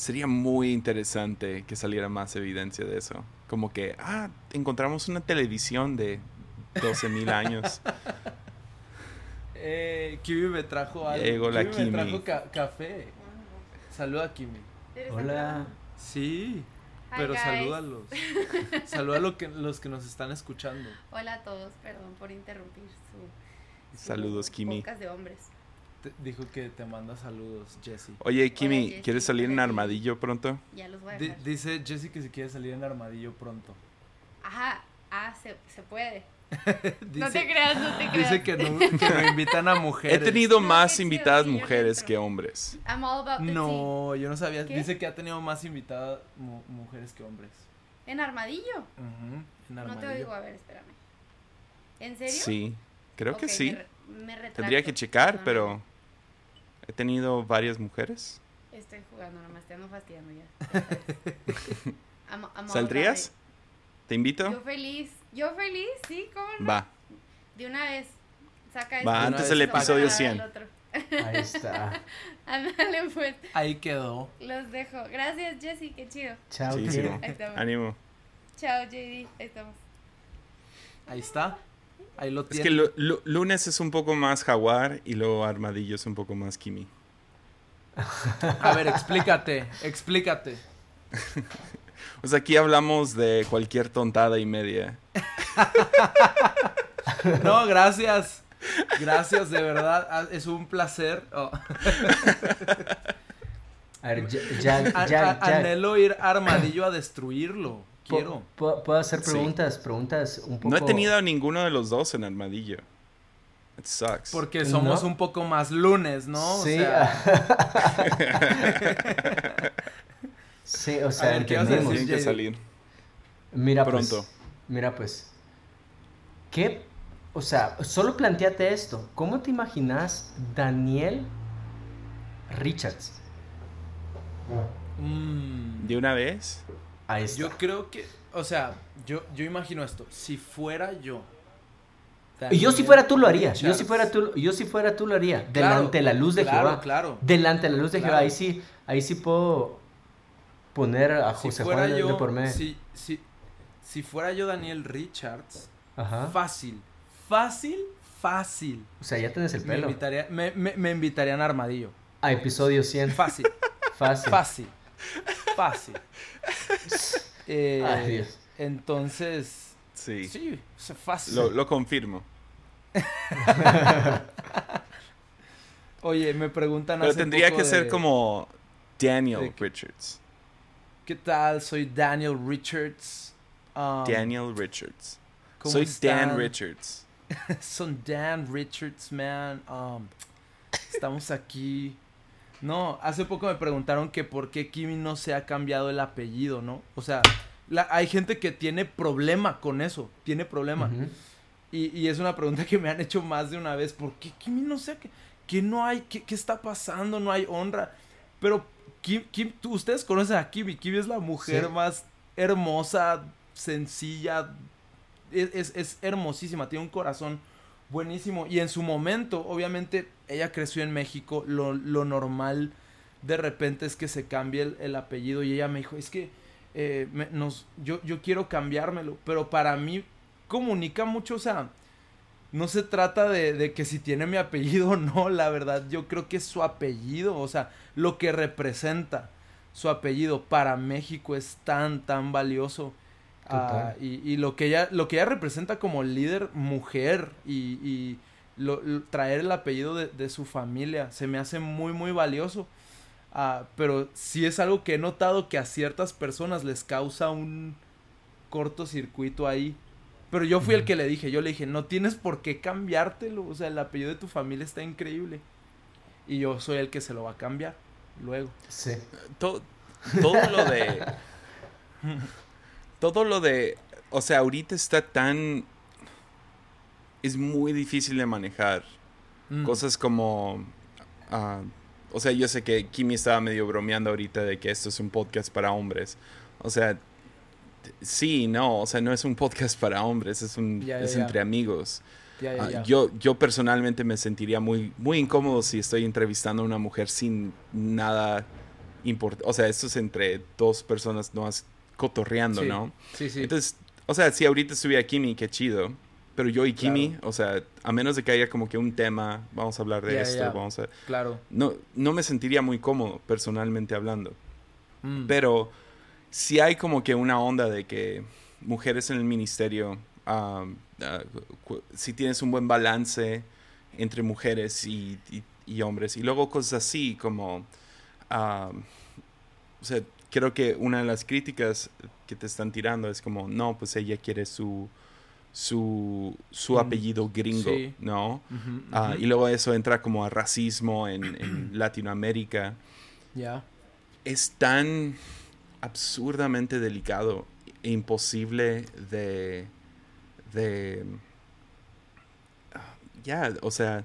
sería muy interesante que saliera más evidencia de eso. Como que, ah, encontramos una televisión de 12.000 años. eh, Kimi me trajo algo. Llegó la Kimi. me trajo café. Saluda, Kimi. Hola. Sí. pero salúdalos. Saluda a que, los que nos están escuchando. Hola a todos, perdón por interrumpir su, Saludos, Kimi. de hombres. Dijo que te manda saludos, Jesse. Oye, Kimi, ¿quieres salir en armadillo pronto? Ya los voy a dejar. dice Jesse que si quiere salir en armadillo pronto. Ajá, ah, se, se puede. no te creas, no te creas. Dice que no, que invitan a mujeres. He tenido más invitadas mujeres que hombres. no, yo no sabía. Dice que ha tenido más invitadas mujeres que hombres. ¿En armadillo? en armadillo. No te oigo, a ver, espérame. ¿En serio? Sí, creo que sí. Tendría que checar, pero he tenido varias mujeres. Estoy jugando, nomás te ando fastidiando ya. ¿Saldrías? ¿Te invito? Yo feliz. Yo feliz, sí, ¿cómo no? Va. De una vez. Saca Va, antes del episodio 100. Ahí está. Ándale, pues. Ahí quedó. Los dejo. Gracias, Jessy, qué chido. Chao, sí, sí. Ánimo. Chao, JD. Ahí estamos. Ahí está. Ahí lo Es que lunes es un poco más jaguar y luego armadillo es un poco más kimi. A ver, explícate, explícate. Pues aquí hablamos de cualquier tontada y media. no, gracias. Gracias, de verdad. Ah, es un placer. Oh. A ver, ya, ya, Anhelo ir armadillo a destruirlo. Quiero. ¿Puedo, hacer preguntas? Preguntas un poco. No he tenido ninguno de los dos en armadillo. It sucks. Porque somos un poco más lunes, ¿no? Sí. Sí, o sea, entendemos. Tienen que salir. Mira, pues, Pronto. Pues, mira, pues. ¿Qué? O sea, solo planteate esto. ¿Cómo te imaginas Daniel Richards? Mm. ¿De una vez? Yo creo que, o sea, yo, yo imagino esto. Si fuera yo. Yo si fuera tú lo haría. Yo si fuera tú, yo si fuera tú lo haría. Delante de la luz de Jehová. Claro. Delante de la luz de Jehová. Ahí sí, ahí sí puedo poner a José Juan yo, por medio. Si, si, fuera yo Daniel Richards, fácil, fácil, fácil. O sea, ya tienes el pelo. Me, invitaría, me, me, invitarían a Armadillo. A episodio 100. Fácil. fácil. Fácil. Fácil. Eh, Ay, Dios. Entonces. Sí. Sí, fácil. Lo, lo confirmo. Oye, me preguntan Pero tendría que ser como Daniel Richards. ¿Qué tal? Soy Daniel Richards. Um, Daniel Richards. Soy Dan Richards. Son Dan Richards, man. Um, estamos aquí. No, hace poco me preguntaron que por qué Kimi no se ha cambiado el apellido, ¿no? O sea, hay gente que tiene problema con eso, tiene problema. y, es una pregunta que me han hecho más de una vez, ¿por qué Kimi no se ha... ¿Qué no hay? ¿Qué, ¿Qué está pasando? No hay honra. Pero Kim, Kim, ustedes conocen a Kibi. Kibi es la mujer más hermosa, sencilla. Es, es, hermosísima, tiene un corazón buenísimo. Y en su momento, obviamente, ella creció en México. Lo, normal de repente es que se cambie el, apellido. Y ella me dijo, es que eh, nos, yo, yo quiero cambiármelo. Pero para mí comunica mucho, o sea, no se trata de, que si tiene mi apellido o no, la verdad, yo creo que es su apellido, o sea, lo que representa su apellido para México es tan, tan valioso. Ah, y, lo que ella, lo que ella representa como líder mujer y, traer el apellido de, su familia se me hace muy, muy valioso. Ah, pero sí es algo que he notado que a ciertas personas les causa un cortocircuito ahí pero yo fui el que le dije, yo le dije, no tienes por qué cambiártelo, o sea, el apellido de tu familia está increíble. Y yo soy el que se lo va a cambiar luego. Sí. Todo, todo lo de... todo lo de... O sea, ahorita está tan... Es muy difícil de manejar. Mm. Cosas como... Ah, o sea, yo sé que Kimi estaba medio bromeando ahorita de que esto es un podcast para hombres. O sea, sí, no, o sea, no es un podcast para hombres, es un es entre amigos. Ah, yo, yo personalmente me sentiría muy, muy incómodo si estoy entrevistando a una mujer sin nada importante. O sea, esto es entre dos personas no cotorreando, ¿no? Sí, sí. Entonces, o sea, si ahorita estuviera Kimi, qué chido. Pero yo y Kimi, o sea, a menos de que haya como que un tema, vamos a hablar de esto, vamos a... Claro. No, no me sentiría muy cómodo, personalmente hablando. Mm. Pero si hay como que una onda de que mujeres en el ministerio, ah, si tienes un buen balance entre mujeres y, y hombres. Y luego cosas así como, o sea, creo que una de las críticas que te están tirando es como, no, pues ella quiere su, su, su mm, apellido gringo, ¿no? Ah, y luego eso entra como a racismo en, Latinoamérica. Ya. Es tan absurdamente delicado e imposible de... de ya, o sea...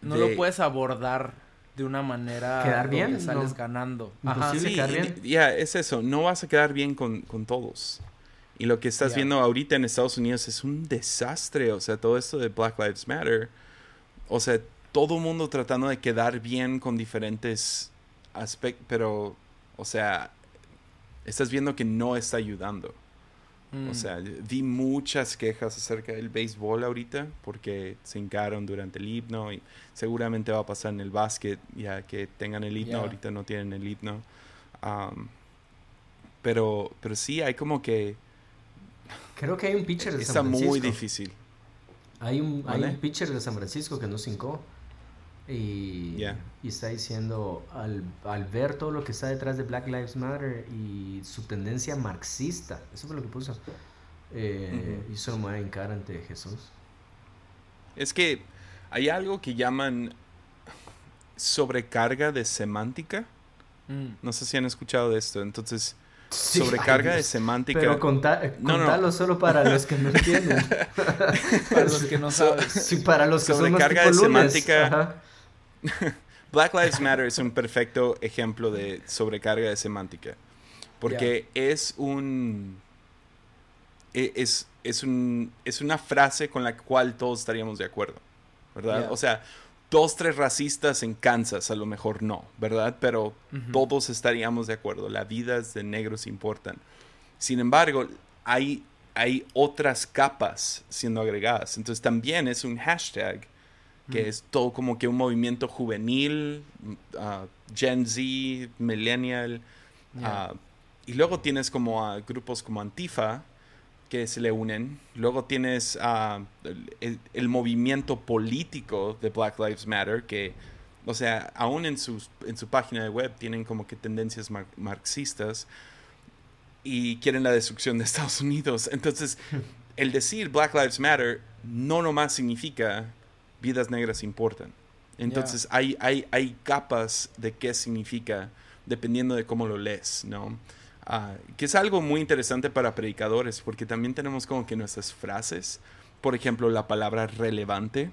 No lo puedes abordar de una manera quedar bien sales ganando. sí, Ya, es eso, no vas a quedar bien con, todos. Y lo que estás viendo ahorita en Estados Unidos es un desastre, o sea, todo esto de Black Lives Matter, o sea, todo el mundo tratando de quedar bien con diferentes aspectos, pero, o sea, estás viendo que no está ayudando. O mm. sea, vi muchas quejas acerca del béisbol ahorita porque se hincaron durante el himno y seguramente va a pasar en el básquet ya que tengan el himno, ahorita no tienen el himno. pero, pero sí, hay como que... Creo que hay un pitcher de San Francisco. Está muy difícil. Hay un, hay un pitcher de San Francisco que no hincó. Y, y está diciendo, al, al, ver todo lo que está detrás de Black Lives Matter y su tendencia marxista, eso fue lo que puso, eh, y eso lo va a ante Jesús. Es que hay algo que llaman sobrecarga de semántica. Mm. No sé si han escuchado de esto. Entonces, sobrecarga de semántica. Pero contalo solo para los que no entienden. para los que no saben. Sí, para los que sobrecarga de semántica. Black Lives Matter es un perfecto ejemplo de sobrecarga de semántica. Porque es un. E, es, es, un. es una frase con la cual todos estaríamos de acuerdo. ¿Verdad? O sea, dos, tres racistas en Kansas, a lo mejor no, ¿verdad? Pero todos estaríamos de acuerdo. Las vidas de negros importan. Sin embargo, hay, hay otras capas siendo agregadas. Entonces también es un hashtag que es todo como que un movimiento juvenil, uh, Gen Z, Millennial. Uh, y luego tienes como a grupos como Antifa que se le unen. Luego tienes uh, el, movimiento político de Black Lives Matter que, o sea, aún en, sus, en su página de web tienen como que tendencias marxistas y quieren la destrucción de Estados Unidos. Entonces, el decir Black Lives Matter no nomás significa vidas negras importan. Entonces hay, hay, hay capas de qué significa dependiendo de cómo lo lees, ¿no? Ah, que es algo muy interesante para predicadores, porque también tenemos como que nuestras frases, por ejemplo, la palabra relevante,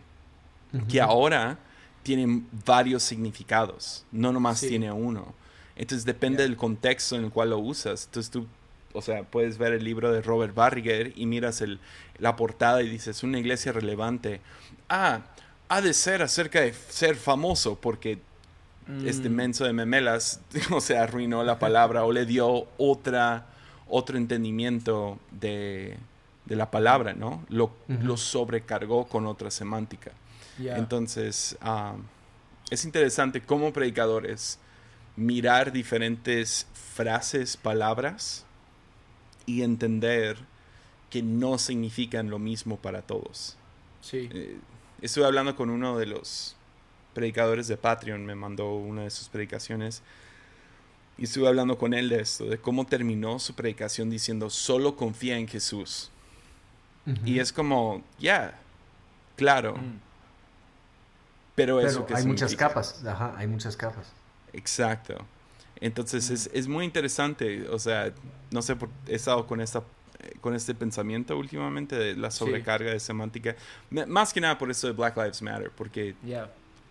que ahora tienen varios significados, no nomás tiene uno. Entonces depende del contexto en el cual lo usas. Entonces tú, o sea, puedes ver el libro de Robert Barriger y miras el, la portada y dices, una iglesia relevante. Ah, ha de ser acerca de ser famoso porque este mm. menso de memelas, o sea, arruinó la palabra o le dio otra, otro entendimiento de, la palabra, ¿no? Lo, lo, sobrecargó con otra semántica. Entonces, es interesante como predicadores mirar diferentes frases, palabras y entender que no significan lo mismo para todos. Sí. Eh, estuve hablando con uno de los predicadores de Patreon, me mandó una de sus predicaciones. Y estuve hablando con él de esto, de cómo terminó su predicación diciendo, solo confía en Jesús. Y es como, ya, claro. Mm. Pero, eso que hay muchas capas, ajá, hay muchas capas. Exacto. Entonces es, es, muy interesante, o sea, no sé, por, he estado con esta con este pensamiento últimamente de la sobrecarga de semántica. más que nada por eso de Black Lives Matter, porque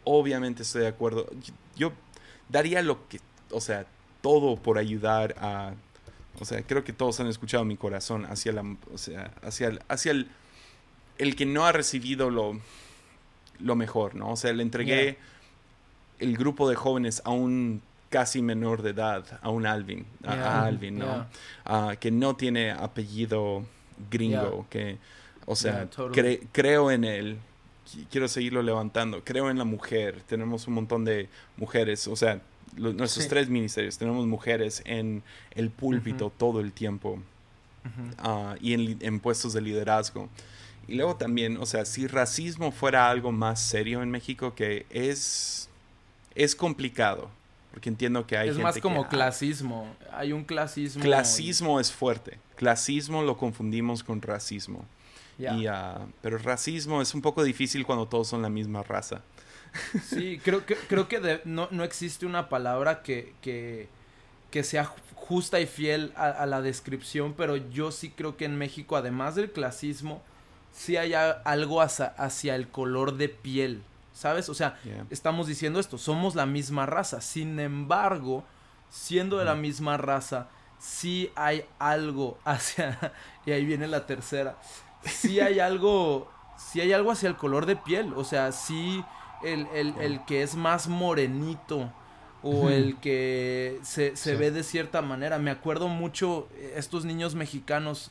obviamente estoy de acuerdo. Yo, daría lo que, o sea, todo por ayudar a, o sea, creo que todos han escuchado mi corazón hacia la, o sea, hacia el, hacia el, el que no ha recibido lo, lo mejor, ¿no? O sea, le entregué el grupo de jóvenes a un casi menor de edad a un Alvin, a, Alvin, ¿no? Que no tiene apellido gringo, que, o sea, creo en él, quiero seguirlo levantando, creo en la mujer, tenemos un montón de mujeres, o sea, nuestros tres ministerios, tenemos mujeres en el púlpito todo el tiempo ah, y en, en, puestos de liderazgo. Y luego también, o sea, si racismo fuera algo más serio en México, que es, es complicado, porque entiendo que hay... Es más como clasismo, hay un clasismo... Clasismo es fuerte, clasismo lo confundimos con racismo. Y, ah, pero racismo es un poco difícil cuando todos son la misma raza. Sí, creo que, creo que no, no, existe una palabra que, que, que sea justa y fiel a, la descripción, pero yo sí creo que en México, además del clasismo, sí hay algo hacia, el color de piel, ¿sabes? O sea, estamos diciendo esto, somos la misma raza, sin embargo, siendo de la misma raza, sí hay algo hacia, y ahí viene la tercera, sí hay algo, sí hay algo hacia el color de piel, o sea, sí el, el que es más morenito, o el que se, se ve de cierta manera. Me acuerdo mucho estos niños mexicanos,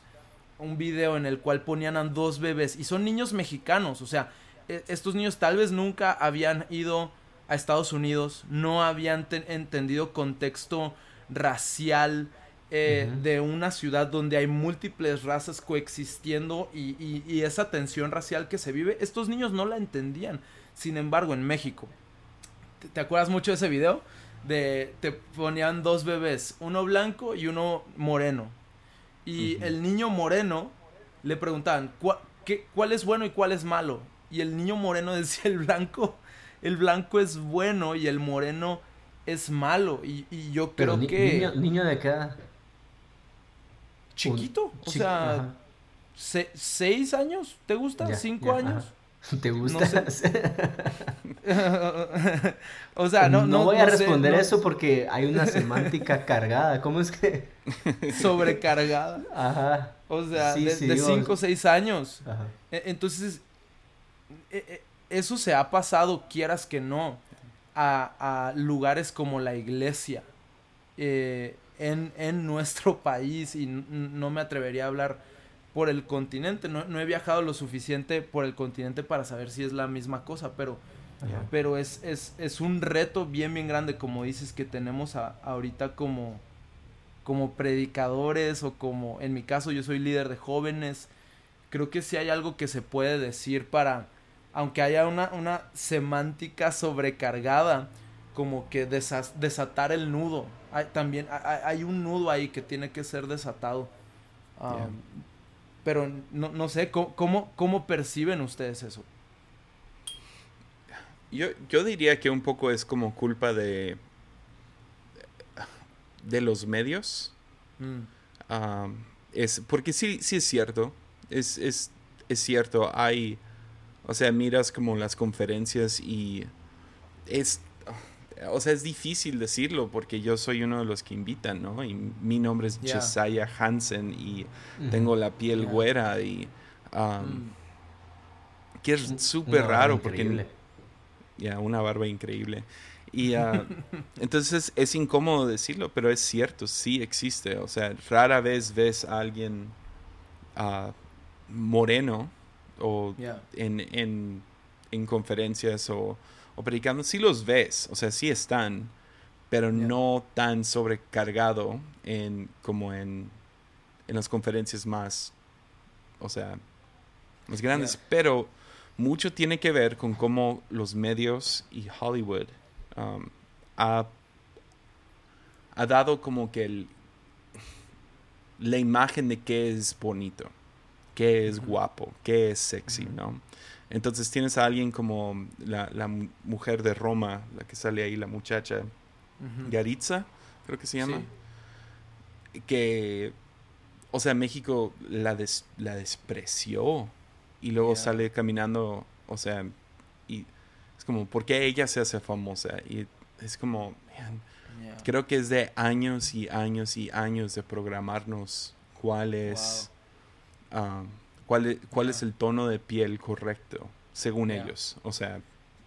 un video en el cual ponían a dos bebés y son niños mexicanos, o sea, e, estos niños tal vez nunca habían ido a Estados Unidos, no habían entendido contexto racial eh, de una ciudad donde hay múltiples razas coexistiendo y, y, y esa tensión racial que se vive, estos niños no la entendían. Sin embargo, en México, ¿te, acuerdas mucho de ese video? de te ponían dos bebés, uno blanco y uno moreno. Y el niño moreno le preguntaban, qué, ¿cuál es bueno y cuál es malo? Y el niño moreno decía, el blanco, el blanco es bueno y el moreno es malo. Y, yo creo que... Niño, niño de qué Chiquito, o sea, seis años, ¿te gusta? ¿Cinco años? ¿Te gusta? o sea, no, no, voy a responder eso porque hay una semántica cargada. ¿Cómo es que? Sobrecargada. Ajá. O sea, de, cinco o seis años. Ajá. E, entonces, e, e, eso se ha pasado, quieras que no, a, a lugares como la iglesia eh, en, en nuestro país y no me atrevería a hablar por el continente. No, he viajado lo suficiente por el continente para saber si es la misma cosa, pero, pero es, es, un reto bien, bien grande, como dices, que tenemos ahorita como, como predicadores o como, en mi caso, yo soy líder de jóvenes. Creo que sí hay algo que se puede decir para, aunque haya una, una semántica sobrecargada, como que desatar el nudo. Hay, también hay, un nudo ahí que tiene que ser desatado. Um, pero no, no sé, ¿cómo, ¿cómo, perciben ustedes eso? Yo, yo diría que un poco es como culpa de, de los medios. Mm. es, porque sí, sí es cierto. Es, es, es cierto. Hay. O sea, miras como las conferencias y es o sea, es difícil decirlo porque yo soy uno de los que invitan, ¿no? Y mi nombre es Josiah Hansen y tengo la piel güera y... Um, mm. Que es súper raro porque... Ya, una barba increíble. Y uh, entonces es incómodo decirlo, pero es cierto, sí existe. O sea, rara vez ves a alguien uh, moreno o en, en, en conferencias o o predicando, sí los ves, o sea, sí están, pero no tan sobrecargado en, como en, en las conferencias más, o sea, más grandes. Pero mucho tiene que ver con cómo los medios y Hollywood um, ha, ha, dado como que el, la imagen de qué es bonito, qué es guapo, qué es sexy, ¿no? Entonces tienes a alguien como la, mujer de Roma, la que sale ahí, la muchacha, Garitza, creo que se llama, que, o sea, México la, la despreció y luego sale caminando, o sea, y es como, ¿por qué ella se hace famosa? Y es como, creo que es de años y años y años de programarnos cuál es... Um, cuál, es, cuál es el tono de piel correcto, según ellos. O sea...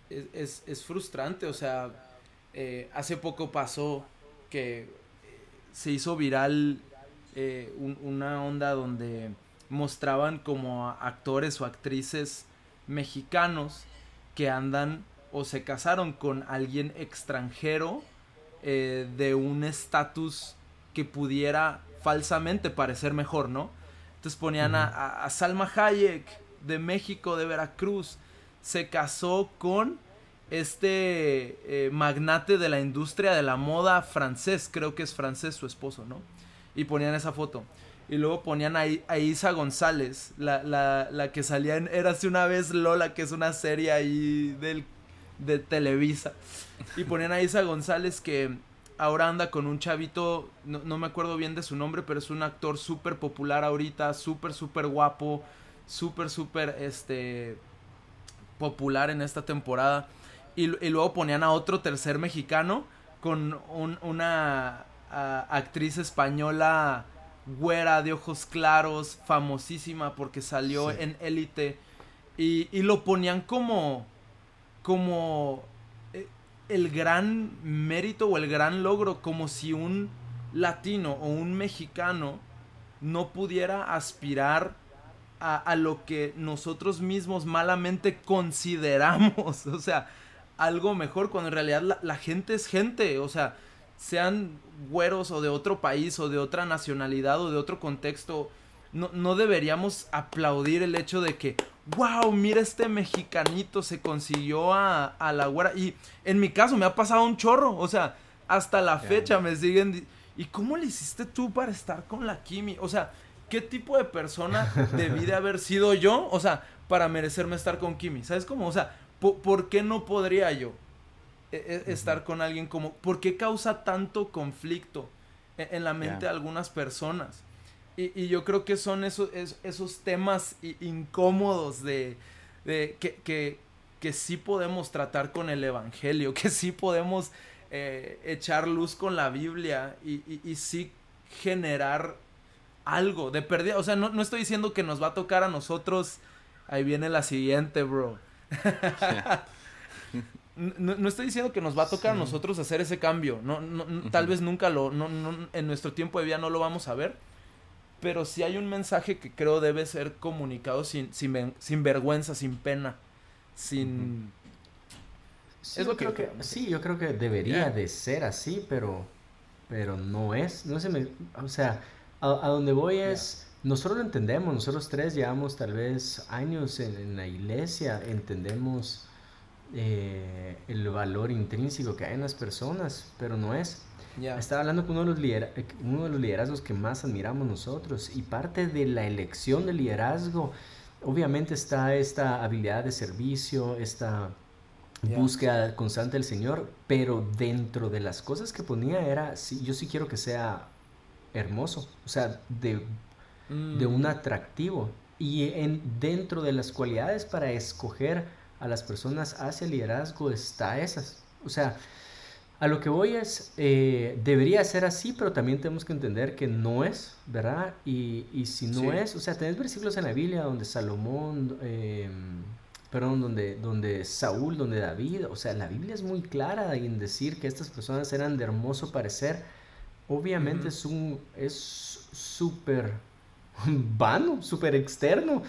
Es, es, frustrante, o sea, eh, hace poco pasó que eh, se hizo viral eh, una onda donde mostraban como actores o actrices mexicanos que andan o se casaron con alguien extranjero de un estatus que pudiera falsamente parecer mejor, ¿no? Entonces ponían a, Salma Hayek de México, de Veracruz, se casó con este eh, magnate de la industria de la moda francés, creo que es francés su esposo, ¿no? Y ponían esa foto. Y luego ponían a, Isa González, la, la, la que salía en Érase una vez Lola, que es una serie ahí del, de Televisa. Y ponían a Isa González que ahora anda con un chavito, no, no me acuerdo bien de su nombre, pero es un actor súper popular ahorita, súper, súper guapo, súper, súper, este, popular en esta temporada. Y, luego ponían a otro tercer mexicano con una actriz española güera de ojos claros, famosísima porque salió en Élite. Y, y, lo ponían como, como el gran mérito o el gran logro, como si un latino o un mexicano no pudiera aspirar a, lo que nosotros mismos malamente consideramos, o sea, algo mejor cuando en realidad la, gente es gente, o sea, sean güeros o de otro país o de otra nacionalidad o de otro contexto, no, no deberíamos aplaudir el hecho de que, wow, mira este mexicanito se consiguió a, a la güera. Y en mi caso me ha pasado un chorro, o sea, hasta la fecha me siguen... ¿Y cómo le hiciste tú para estar con la Kimi? O sea, ¿qué tipo de persona debí de haber sido yo? O sea, para merecerme estar con Kimi. ¿Sabes cómo? O sea, ¿por, qué no podría yo e, e, estar con alguien como... ¿Por qué causa tanto conflicto e, en, la mente de algunas personas? Y, yo creo que son esos, esos temas incómodos de, que, que, que, sí podemos tratar con el Evangelio, que sí podemos eh, echar luz con la Biblia y, y, y sí generar algo de pérdida. O sea, no, estoy diciendo que nos va a tocar a nosotros. Ahí viene la siguiente, bro. no, estoy diciendo que nos va a tocar a nosotros hacer ese cambio. No, Tal vez nunca lo. en nuestro tiempo de vida no lo vamos a ver. Pero sí hay un mensaje que creo debe ser comunicado sin, sin, vergüenza, sin pena. Sin. es lo que, que, Sí, yo creo que debería de ser así, pero. Pero no es. No se me. O sea a, donde voy es, nosotros lo entendemos, nosotros tres llevamos tal vez años en, la iglesia, entendemos eh, el valor intrínseco que hay en las personas, pero no es. Estaba hablando con uno de, los uno de los liderazgos que más admiramos nosotros y parte de la elección del liderazgo, obviamente está esta habilidad de servicio, esta búsqueda constante del Señor, pero dentro de las cosas que ponía era, sí, yo sí quiero que sea hermoso, o sea, de, de un mm. atractivo. Y en, dentro de las cualidades para escoger a las personas hacia el liderazgo está esas. O sea, a lo que voy es, eh, debería ser así, pero también tenemos que entender que no es, ¿verdad? Y, y si no es, o sea, tenés versículos en la Biblia donde Salomón, eh, perdón, donde, donde Saúl, donde David, o sea, la Biblia es muy clara en decir que estas personas eran de hermoso parecer, obviamente es un es súper vano, súper externo.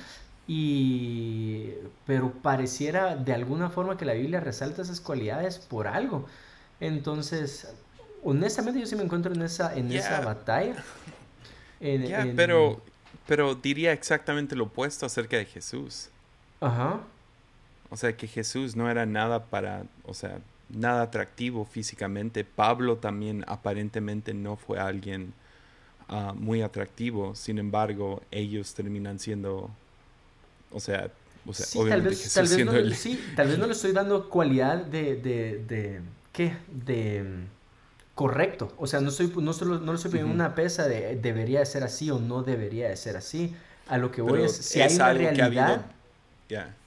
Y pero pareciera de alguna forma que la Biblia resalta esas cualidades por algo. Entonces, honestamente yo sí me encuentro en esa en esa batalla. pero pero diría exactamente lo opuesto acerca de Jesús. Ajá. O sea, que Jesús no era nada para, o sea, nada atractivo físicamente. Pablo también aparentemente no fue alguien ah, muy atractivo, sin embargo, ellos terminan siendo, o sea, o sea obviamente tal vez, tal vez no, el... sí, tal vez no le estoy dando cualidad de, de, de ¿qué? De correcto. O sea, no, estoy, no, solo, no le estoy pidiendo una pesa de debería de ser así o no debería de ser así. A lo que voy es, si hay una realidad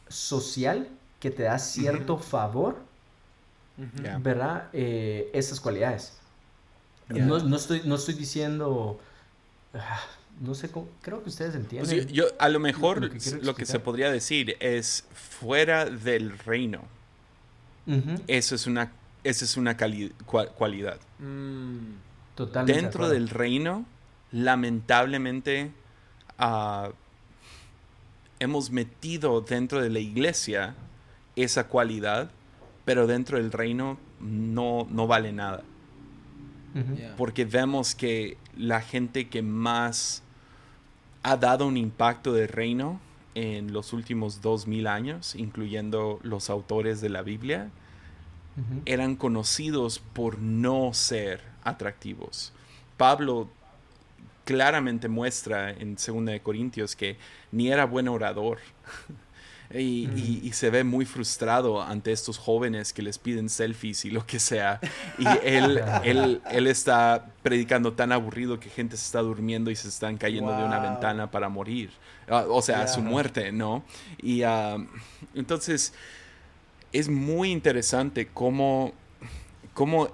social que te da cierto favor, ¿verdad? Eh, esas cualidades. No, no, estoy, no estoy diciendo, ah, no sé, cómo, creo que ustedes pues entienden. yo, a lo mejor lo que, se podría decir es fuera del reino. Eso es una, esa es una cualidad. Mm. Totalmente Dentro del reino, lamentablemente, uh, hemos metido dentro de la iglesia esa cualidad pero dentro del reino no, no vale nada. Porque vemos que la gente que más ha dado un impacto del reino en los últimos dos mil años, incluyendo los autores de la Biblia, eran conocidos por no ser atractivos. Pablo claramente muestra en 2 de Corintios que ni era buen orador. Y, se ve muy frustrado ante estos jóvenes que les piden selfies y lo que sea. Y él, él, él está predicando tan aburrido que gente se está durmiendo y se están cayendo de una ventana para morir. Ah, o sea, su muerte, ¿no? Y ah, entonces es muy interesante cómo, cómo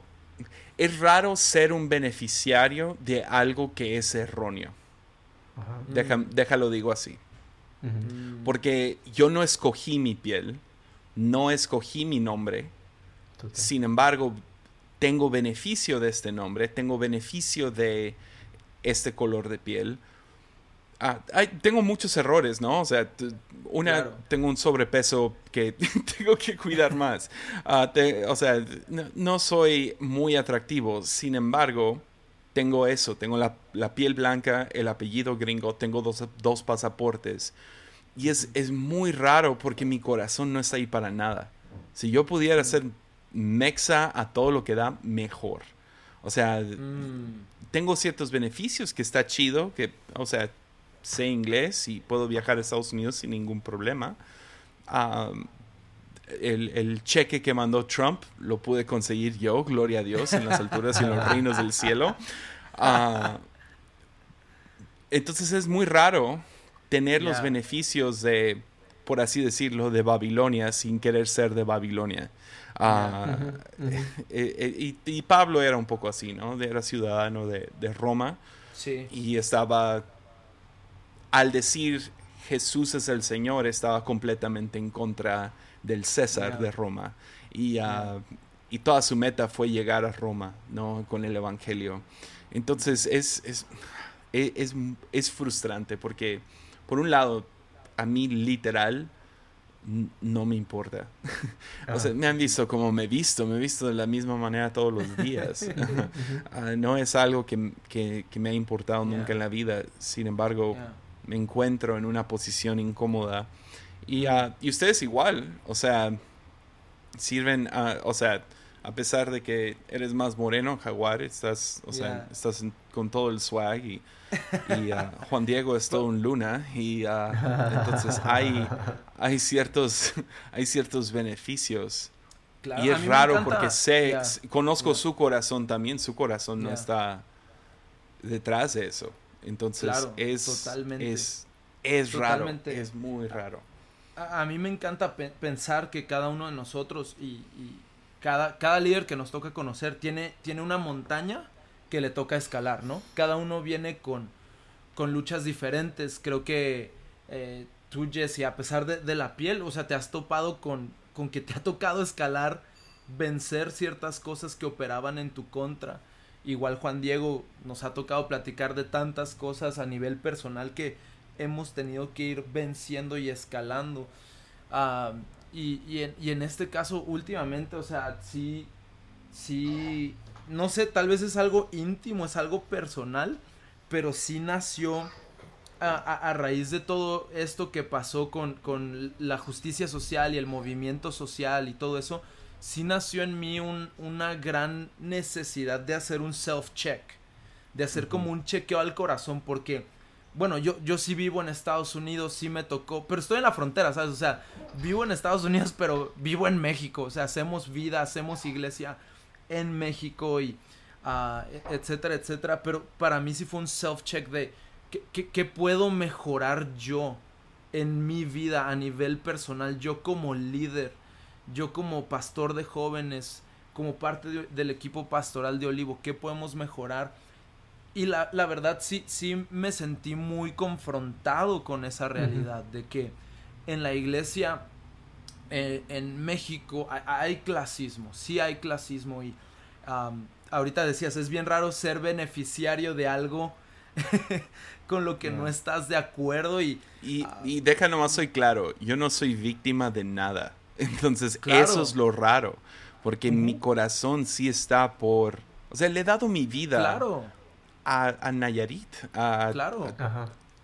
es raro ser un beneficiario de algo que es erróneo. déjalo digo así. Porque yo no escogí mi piel, no escogí mi nombre. Sin embargo, tengo beneficio de este nombre, tengo beneficio de este color de piel. Ah, tengo muchos errores, ¿no? O sea, una, tengo un sobrepeso que tengo que cuidar más. Ah, o sea, no, soy muy atractivo. Sin embargo, tengo eso, tengo la, piel blanca, el apellido gringo, tengo dos, dos pasaportes. Y es, es, muy raro porque mi corazón no está ahí para nada. Si yo pudiera ser mexa a todo lo que da, mejor. O sea, mm. tengo ciertos beneficios que está chido, que, o sea, sé inglés y puedo viajar a Estados Unidos sin ningún problema. El, el, cheque que mandó Trump lo pude conseguir yo, gloria a Dios, en las alturas y en los reinos del cielo. Ah, entonces es muy raro tener los beneficios de, por así decirlo, de Babilonia sin querer ser de Babilonia. Ah, eh, eh, y, Pablo era un poco así, ¿no? Era ciudadano de, Roma. Sí. Y estaba, al decir Jesús es el Señor, estaba completamente en contra del César de Roma. Y, ah, y toda su meta fue llegar a Roma, ¿no? Con el Evangelio. Entonces es, es, es, es frustrante porque por un lado, a mí literal no me importa. o sea, me han visto como me he visto, me he visto de la misma manera todos los días. Ah, no es algo que, que, me ha importado nunca en la vida. Sin embargo, me encuentro en una posición incómoda. Y, uh, y ustedes igual, o sea, sirven, o sea, a pesar de que eres más moreno, Jaguar, estás, o sea, estás con todo el swag y, ah, Juan Diego es todo un luna y ah, entonces hay, hay, ciertos, hay ciertos beneficios. y es raro porque sé, conozco su corazón también, su corazón no está detrás de eso. Entonces es, es, es raro, es muy raro. A, mí me encanta pensar que cada uno de nosotros y cada, cada líder que nos toca conocer tiene, tiene una montaña que le toca escalar, ¿no? Cada uno viene con, con luchas diferentes. Creo que eh, tú, Jesse, a pesar de, la piel, o sea, te has topado con, con que te ha tocado escalar, vencer ciertas cosas que operaban en tu contra. Igual Juan Diego nos ha tocado platicar de tantas cosas a nivel personal que hemos tenido que ir venciendo y escalando. Ah, y, en, este caso, últimamente, o sea, sí, sí, no sé, tal vez es algo íntimo, es algo personal, pero sí nació a, a, raíz de todo esto que pasó con, con, la justicia social y el movimiento social y todo eso, sí nació en mí un, una gran necesidad de hacer un self-check, de hacer como un chequeo al corazón, porque bueno, yo, yo sí vivo en Estados Unidos, sí me tocó, pero estoy en la frontera, ¿sabes? O sea, vivo en Estados Unidos, pero vivo en México, o sea, hacemos vida, hacemos iglesia en México y uh, etcétera, etcétera, pero para mí sí fue un self-check de ¿qué, puedo mejorar yo en mi vida a nivel personal, yo como líder, yo como pastor de jóvenes, como parte del equipo pastoral de Olivo, ¿qué podemos mejorar? Y la, la, verdad sí, sí me sentí muy confrontado con esa realidad de que en la iglesia eh, en México hay, clasismo, sí hay clasismo y ahorita decías, es bien raro ser beneficiario de algo con lo que no estás de acuerdo y... Y, uh, y deja nomás soy claro, yo no soy víctima de nada. Entonces eso es lo raro, porque mi corazón sí está por... O sea, le he dado mi vida claro a, Nayarit, a,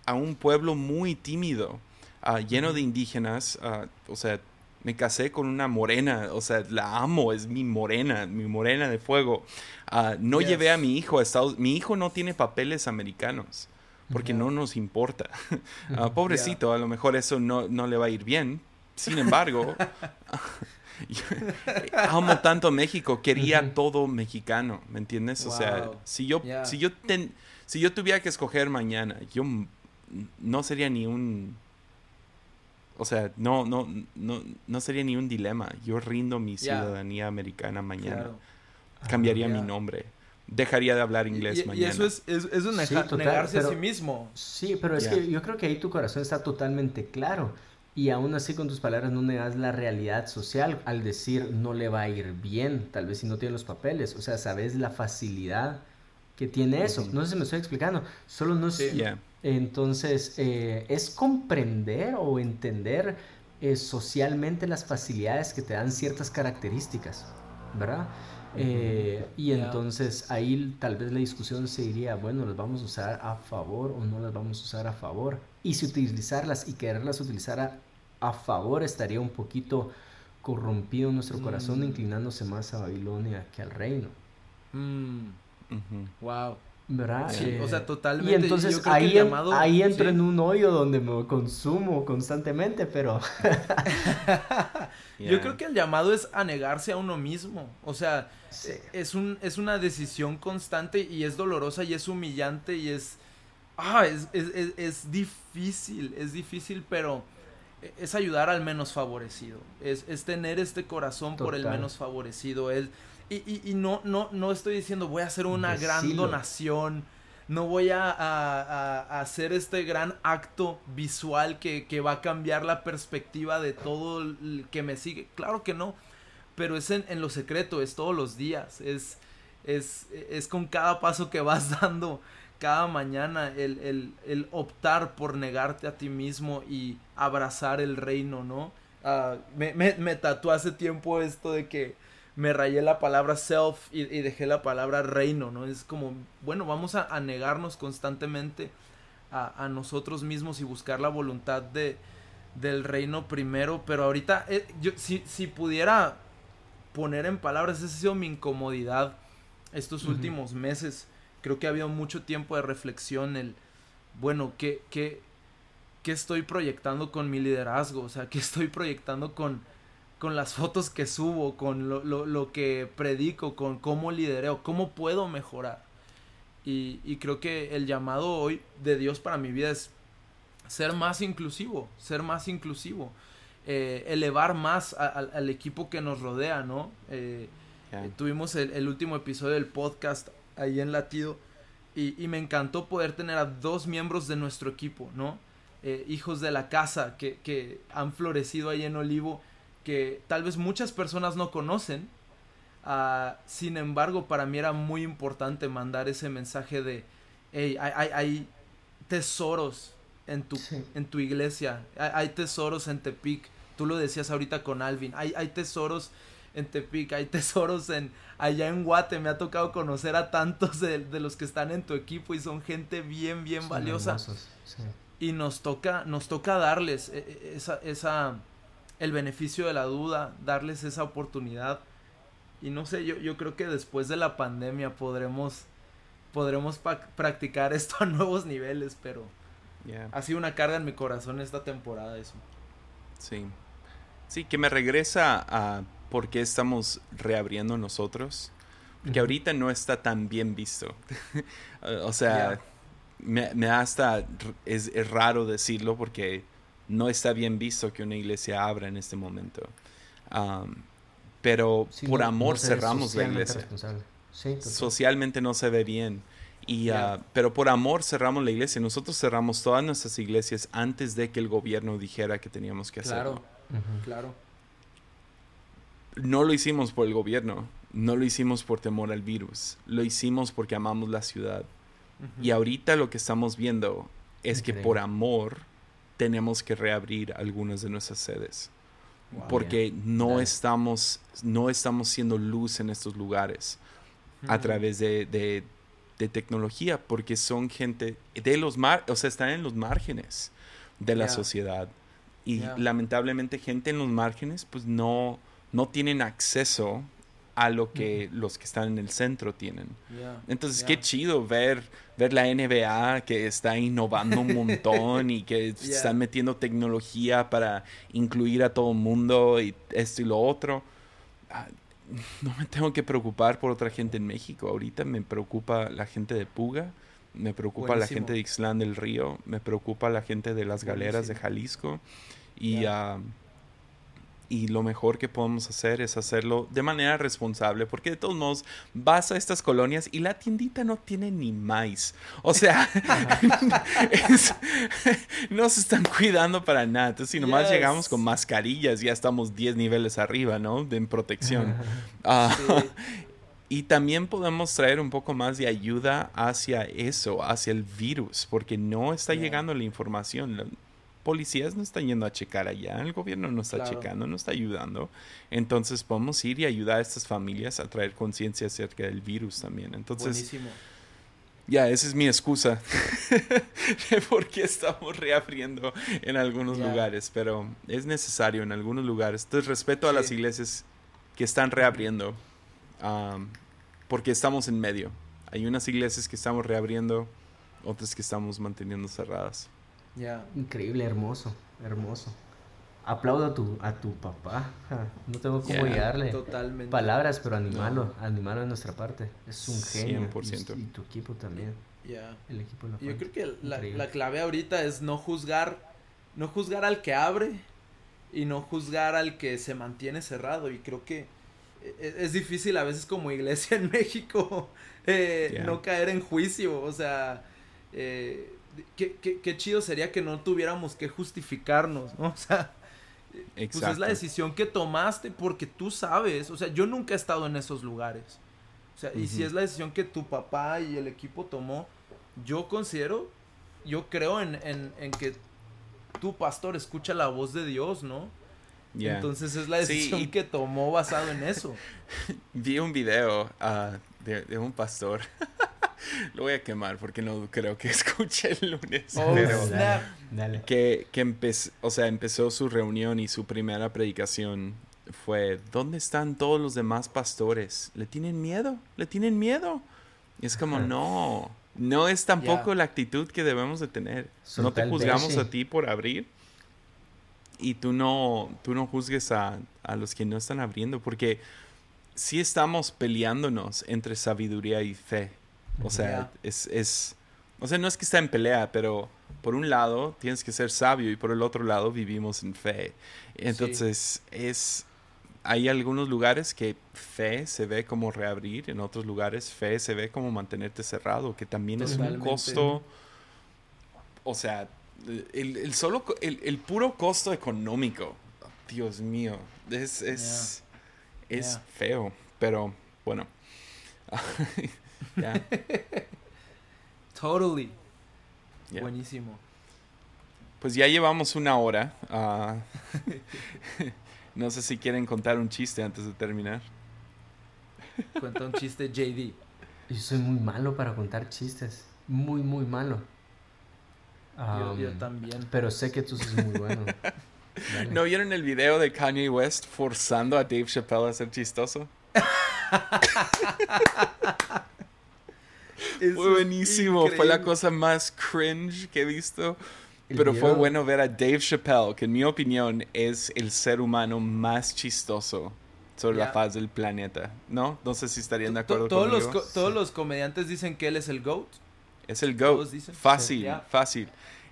a, un pueblo muy tímido. ah, lleno de indígenas, ah, o sea, me casé con una morena, o sea, la amo, es mi morena, mi morena de fuego. Ah, no llevé a mi hijo a Estados mi hijo no tiene papeles americanos porque no nos importa. pobrecito, a lo mejor eso no, no le va a ir bien. Sin embargo, amo tanto México, quería todo mexicano, ¿me entiendes? O sea, si yo, si, yo si yo tuviera que escoger mañana, yo no sería ni un... O sea, no, no, no, no sería ni un dilema. Yo rindo mi ciudadanía americana mañana. Cambiaría mi nombre. Dejaría de hablar inglés mañana. Y eso es, es, es un negarse a sí mismo. Sí, pero es que yo creo que ahí tu corazón está totalmente claro. Y aún así con tus palabras no negas la realidad social al decir no le va a ir bien, tal vez si no tiene los papeles. O sea, sabes la facilidad que tiene eso. No sé si me estoy explicando. Solo no sé. Entonces, eh, es comprender o entender eh, socialmente las facilidades que te dan ciertas características, ¿verdad? Eh, y entonces ahí tal vez la discusión se diría, bueno, ¿las vamos a usar a favor o no las vamos a usar a favor? Y si utilizarlas y quererlas utilizar a, favor estaría un poquito corrompido nuestro corazón, mm. inclinándose más a Babilonia que al reino. Wow. Mm. ¿Verdad? Sí, o sea, totalmente. Y entonces ahí, ahí entro en un hoyo donde me consumo constantemente, pero... Yo creo que el llamado es a negarse a uno mismo. O sea, es, un, es una decisión constante y es dolorosa y es humillante y es... Ah, es, es, es difícil, es difícil, pero es ayudar al menos favorecido. Es, es tener este corazón por el menos favorecido. y, y, y, no, no, no estoy diciendo voy a hacer una gran donación no voy a, hacer este gran acto visual que, va a cambiar la perspectiva de todo el que me sigue. Claro que no, pero es en, lo secreto, es todos los días, es, es, es, con cada paso que vas dando cada mañana, el, el, optar por negarte a ti mismo y abrazar el reino, ¿no? Ah, me, me, me tatuó hace tiempo esto de que me rayé la palabra self y, dejé la palabra reino, ¿no? Es como, bueno, vamos a, negarnos constantemente a, nosotros mismos y buscar la voluntad de, del reino primero, pero ahorita, eh, yo, si, si, pudiera poner en palabras, esa ha sido mi incomodidad estos últimos meses. Creo que ha habido mucho tiempo de reflexión, el, bueno, ¿qué, qué, qué estoy proyectando con mi liderazgo? O sea, ¿qué estoy proyectando con con las fotos que subo, con lo, lo, que predico, con cómo lidereo, cómo puedo mejorar. Y, y, creo que el llamado hoy de Dios para mi vida es ser más inclusivo, ser más inclusivo, eh, elevar más al equipo que nos rodea, ¿no? Eh, tuvimos el, último episodio del podcast ahí en Latido y, y, me encantó poder tener a dos miembros de nuestro equipo, ¿no? Eh, hijos de la casa que, que han florecido ahí en Olivo que tal vez muchas personas no conocen. Ah, sin embargo, para mí era muy importante mandar ese mensaje de, hey, hay, hay, tesoros en tu, en tu iglesia, hay, tesoros en Tepic, tú lo decías ahorita con Alvin, hay, hay tesoros en Tepic, hay tesoros en allá en Guate, me ha tocado conocer a tantos de, los que están en tu equipo y son gente bien, bien valiosa. Y nos toca, nos toca darles e, e, esa, esa el beneficio de la duda, darles esa oportunidad. Y no sé, yo, yo creo que después de la pandemia podremos, podremos practicar esto a nuevos niveles, pero ha sido una carga en mi corazón esta temporada eso. Sí. Sí, que me regresa a por qué estamos reabriendo nosotros. Porque ahorita no está tan bien visto. o sea, me, me, hasta, es, es raro decirlo porque no está bien visto que una iglesia abra en este momento. pero por amor cerramos la iglesia. Socialmente no se ve bien. Y, ah, pero por amor cerramos la iglesia. Nosotros cerramos todas nuestras iglesias antes de que el gobierno dijera que teníamos que hacerlo. Claro, claro. No lo hicimos por el gobierno, no lo hicimos por temor al virus, lo hicimos porque amamos la ciudad. Y ahorita lo que estamos viendo es que por amor tenemos que reabrir algunas de nuestras sedes. porque no estamos, no estamos siendo luz en estos lugares a través de, de, tecnología, porque son gente de los mar, o sea, están en los márgenes de la sociedad. Y lamentablemente gente en los márgenes pues no, no tienen acceso a lo que los que están en el centro tienen. Entonces, qué chido ver, ver la NBA que está innovando un montón y que están metiendo tecnología para incluir a todo el mundo y esto y lo otro. Ah, no me tengo que preocupar por otra gente en México. Ahorita me preocupa la gente de Puga, me preocupa la gente de Ixlán del Río, me preocupa la gente de las galeras de Jalisco y y lo mejor que podemos hacer es hacerlo de manera responsable, porque de todos modos vas a estas colonias y la tiendita no tiene ni maíz. O sea, no se están cuidando para nada. Entonces, si nomás llegamos con mascarillas, ya estamos 10 niveles arriba, ¿no? De protección. Ah, y también podemos traer un poco más de ayuda hacia eso, hacia el virus, porque no está llegando la información policías no están yendo a checar allá, el gobierno no está checando, no está ayudando. Entonces podemos ir y ayudar a estas familias a traer conciencia acerca del virus también. Entonces, Buenísimo. Ya, esa es mi excusa de por qué estamos reabriendo en algunos lugares, pero es necesario en algunos lugares. Entonces, respeto a las iglesias que están reabriendo, porque estamos en medio. Hay unas iglesias que estamos reabriendo, otras que estamos manteniendo cerradas. Increíble, hermoso, hermoso. Aplaudo a tu, a tu papá. No tengo cómo llegarle palabras, pero animalo, animalo de nuestra parte. Es un genio. 100%. Y, tu equipo también. El equipo Yo creo que la, la, clave ahorita es no juzgar, no juzgar al que abre y no juzgar al que se mantiene cerrado. Y creo que e, e, es, difícil a veces como iglesia en México eh, no caer en juicio. O sea, eh, qué, qué, chido sería que no tuviéramos que justificarnos, ¿no? O sea, pues es la decisión que tomaste porque tú sabes, o sea, yo nunca he estado en esos lugares. O sea, y si es la decisión que tu papá y el equipo tomó, yo considero, yo creo en, en, que tu pastor escucha la voz de Dios, ¿no? Entonces es la decisión que tomó basado en eso. Vi un video ah, de, de, un pastor Lo voy a quemar porque no creo que escuche el lunes. Oh, pero que, que empezó, o sea, empezó su reunión y su primera predicación fue, ¿dónde están todos los demás pastores? ¿Le tienen miedo? ¿Le tienen miedo? Y es como, no, no es tampoco la actitud que debemos de tener. no te juzgamos a ti por abrir y tú no, tú no juzgues a, a los que no están abriendo porque sí estamos peleándonos entre sabiduría y fe. O sea, es, es, o sea, no es que está en pelea, pero por un lado tienes que ser sabio y por el otro lado vivimos en fe. Entonces, es, hay algunos lugares que fe se ve como reabrir, en otros lugares fe se ve como mantenerte cerrado, que también es un costo, o sea, el, el solo, el, el, puro costo económico, Dios mío, es, es, es feo, pero bueno. totally. Buenísimo. Pues ya llevamos una hora. Ah, no sé si quieren contar un chiste antes de terminar. Cuenta un chiste, JD. Yo soy muy malo para contar chistes. Muy, muy malo. yo, también. Pero sé que tú sos muy bueno. ¿No vieron el video de Kanye West forzando a Dave Chappelle a ser chistoso? Fue buenísimo, fue la cosa más cringe que he visto. Pero fue bueno ver a Dave Chappelle, que en mi opinión es el ser humano más chistoso sobre la faz del planeta, ¿no? No sé si estarían de acuerdo todos Los todos los comediantes dicen que él es el GOAT. Es el GOAT. Fácil, fácil.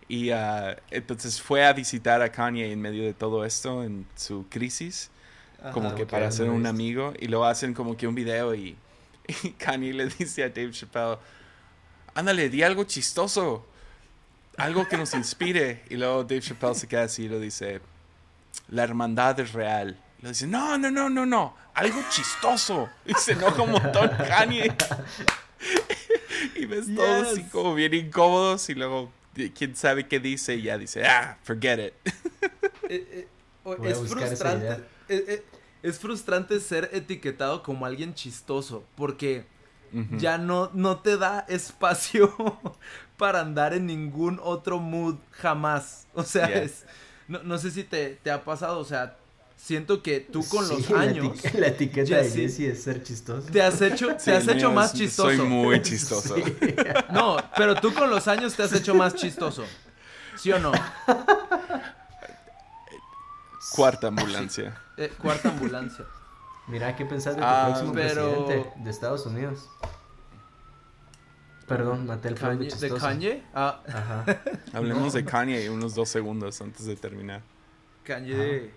Y uh, entonces fue a visitar a Kanye en medio de todo esto, en su crisis, como que para ser un amigo. Y lo hacen como que un video y y Kanye le dice a Dave Chappelle, ándale, di algo chistoso, algo que nos inspire. Y luego Dave Chappelle se queda así y lo dice, la hermandad es real. Y le dice, no, no, no, no, no, algo chistoso. Y se enoja un montón Kanye. y ves todos así como bien incómodos y luego quién sabe qué dice y ya dice, ah, forget it. Eh, eh, es frustrante. Eh, es frustrante ser etiquetado como alguien chistoso porque ya no, no te da espacio para andar en ningún otro mood jamás. O sea, es, no, no sé si te, te ha pasado, o sea, siento que tú con los años. La, etiqueta de Jesse es ser chistoso. Te has hecho, te has hecho más chistoso. Soy muy chistoso. No, pero tú con los años te has hecho más chistoso. ¿Sí o no? Cuarta ambulancia. Eh, cuarta ambulancia. Mira, ¿qué pensás de tu ah, próximo presidente de Estados Unidos? Perdón, maté el Kanye, ¿De Kanye? Ah. Ajá. Hablemos de Kanye unos dos segundos antes de terminar. Kanye.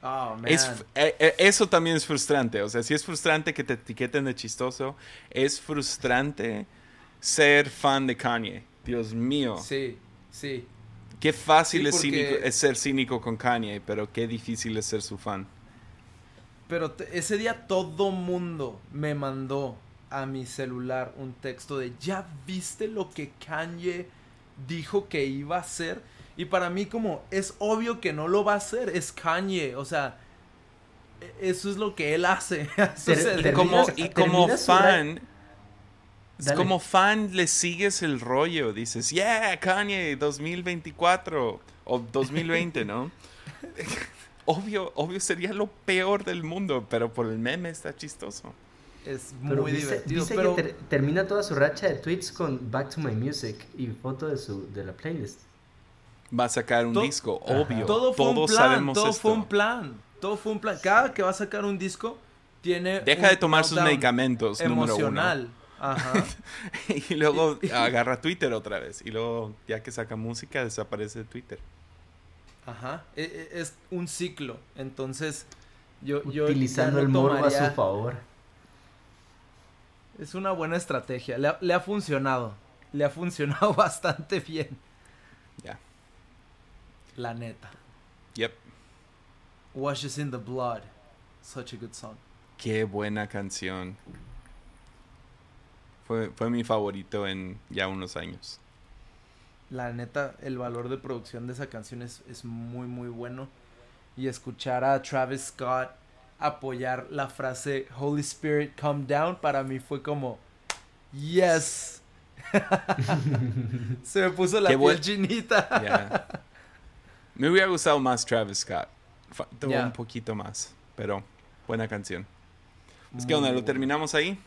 Oh, man. Es, eh, eh, eso también es frustrante. O sea, si es frustrante que te etiqueten de chistoso, es frustrante ser fan de Kanye. Dios mío. Sí, sí. Qué fácil es, es, ser cínico con Kanye, pero qué difícil es ser su fan. Pero ese día todo mundo me mandó a mi celular un texto de ¿ya viste lo que Kanye dijo que iba a hacer? Y para mí como es obvio que no lo va a hacer, es Kanye, o sea, e, eso es lo que él hace. como, y como fan, como fan le sigues el rollo, dices, yeah, Kanye 2024 o 2020, ¿no? obvio, obvio sería lo peor del mundo, pero por el meme está chistoso. Es muy divertido. pero... que termina toda su racha de tweets con Back to My Music y foto de su de la playlist. Va a sacar un disco, obvio. Todo fue un plan, todo fue un plan. Todo fue un plan. Cada que va a sacar un disco tiene Deja de tomar sus medicamentos, emocional. Ajá. y luego agarra Twitter otra vez. Y luego, ya que saca música, desaparece de Twitter. Ajá. E, e, es, un ciclo. Entonces, yo. Utilizando el morbo a su favor. Es una buena estrategia. Le ha, funcionado. Le ha funcionado bastante bien. Ya. La neta. Yep. Washes in the Blood. Such a good song. Qué buena canción. Fue, fue mi favorito en ya unos años. La neta, el valor de producción de esa canción es, es muy, muy bueno. Y escuchar a Travis Scott apoyar la frase Holy Spirit come down para mí fue como yes se me puso la piel chinita. Me hubiera gustado más Travis Scott. Un poquito más pero buena canción. Es que onda lo terminamos ahí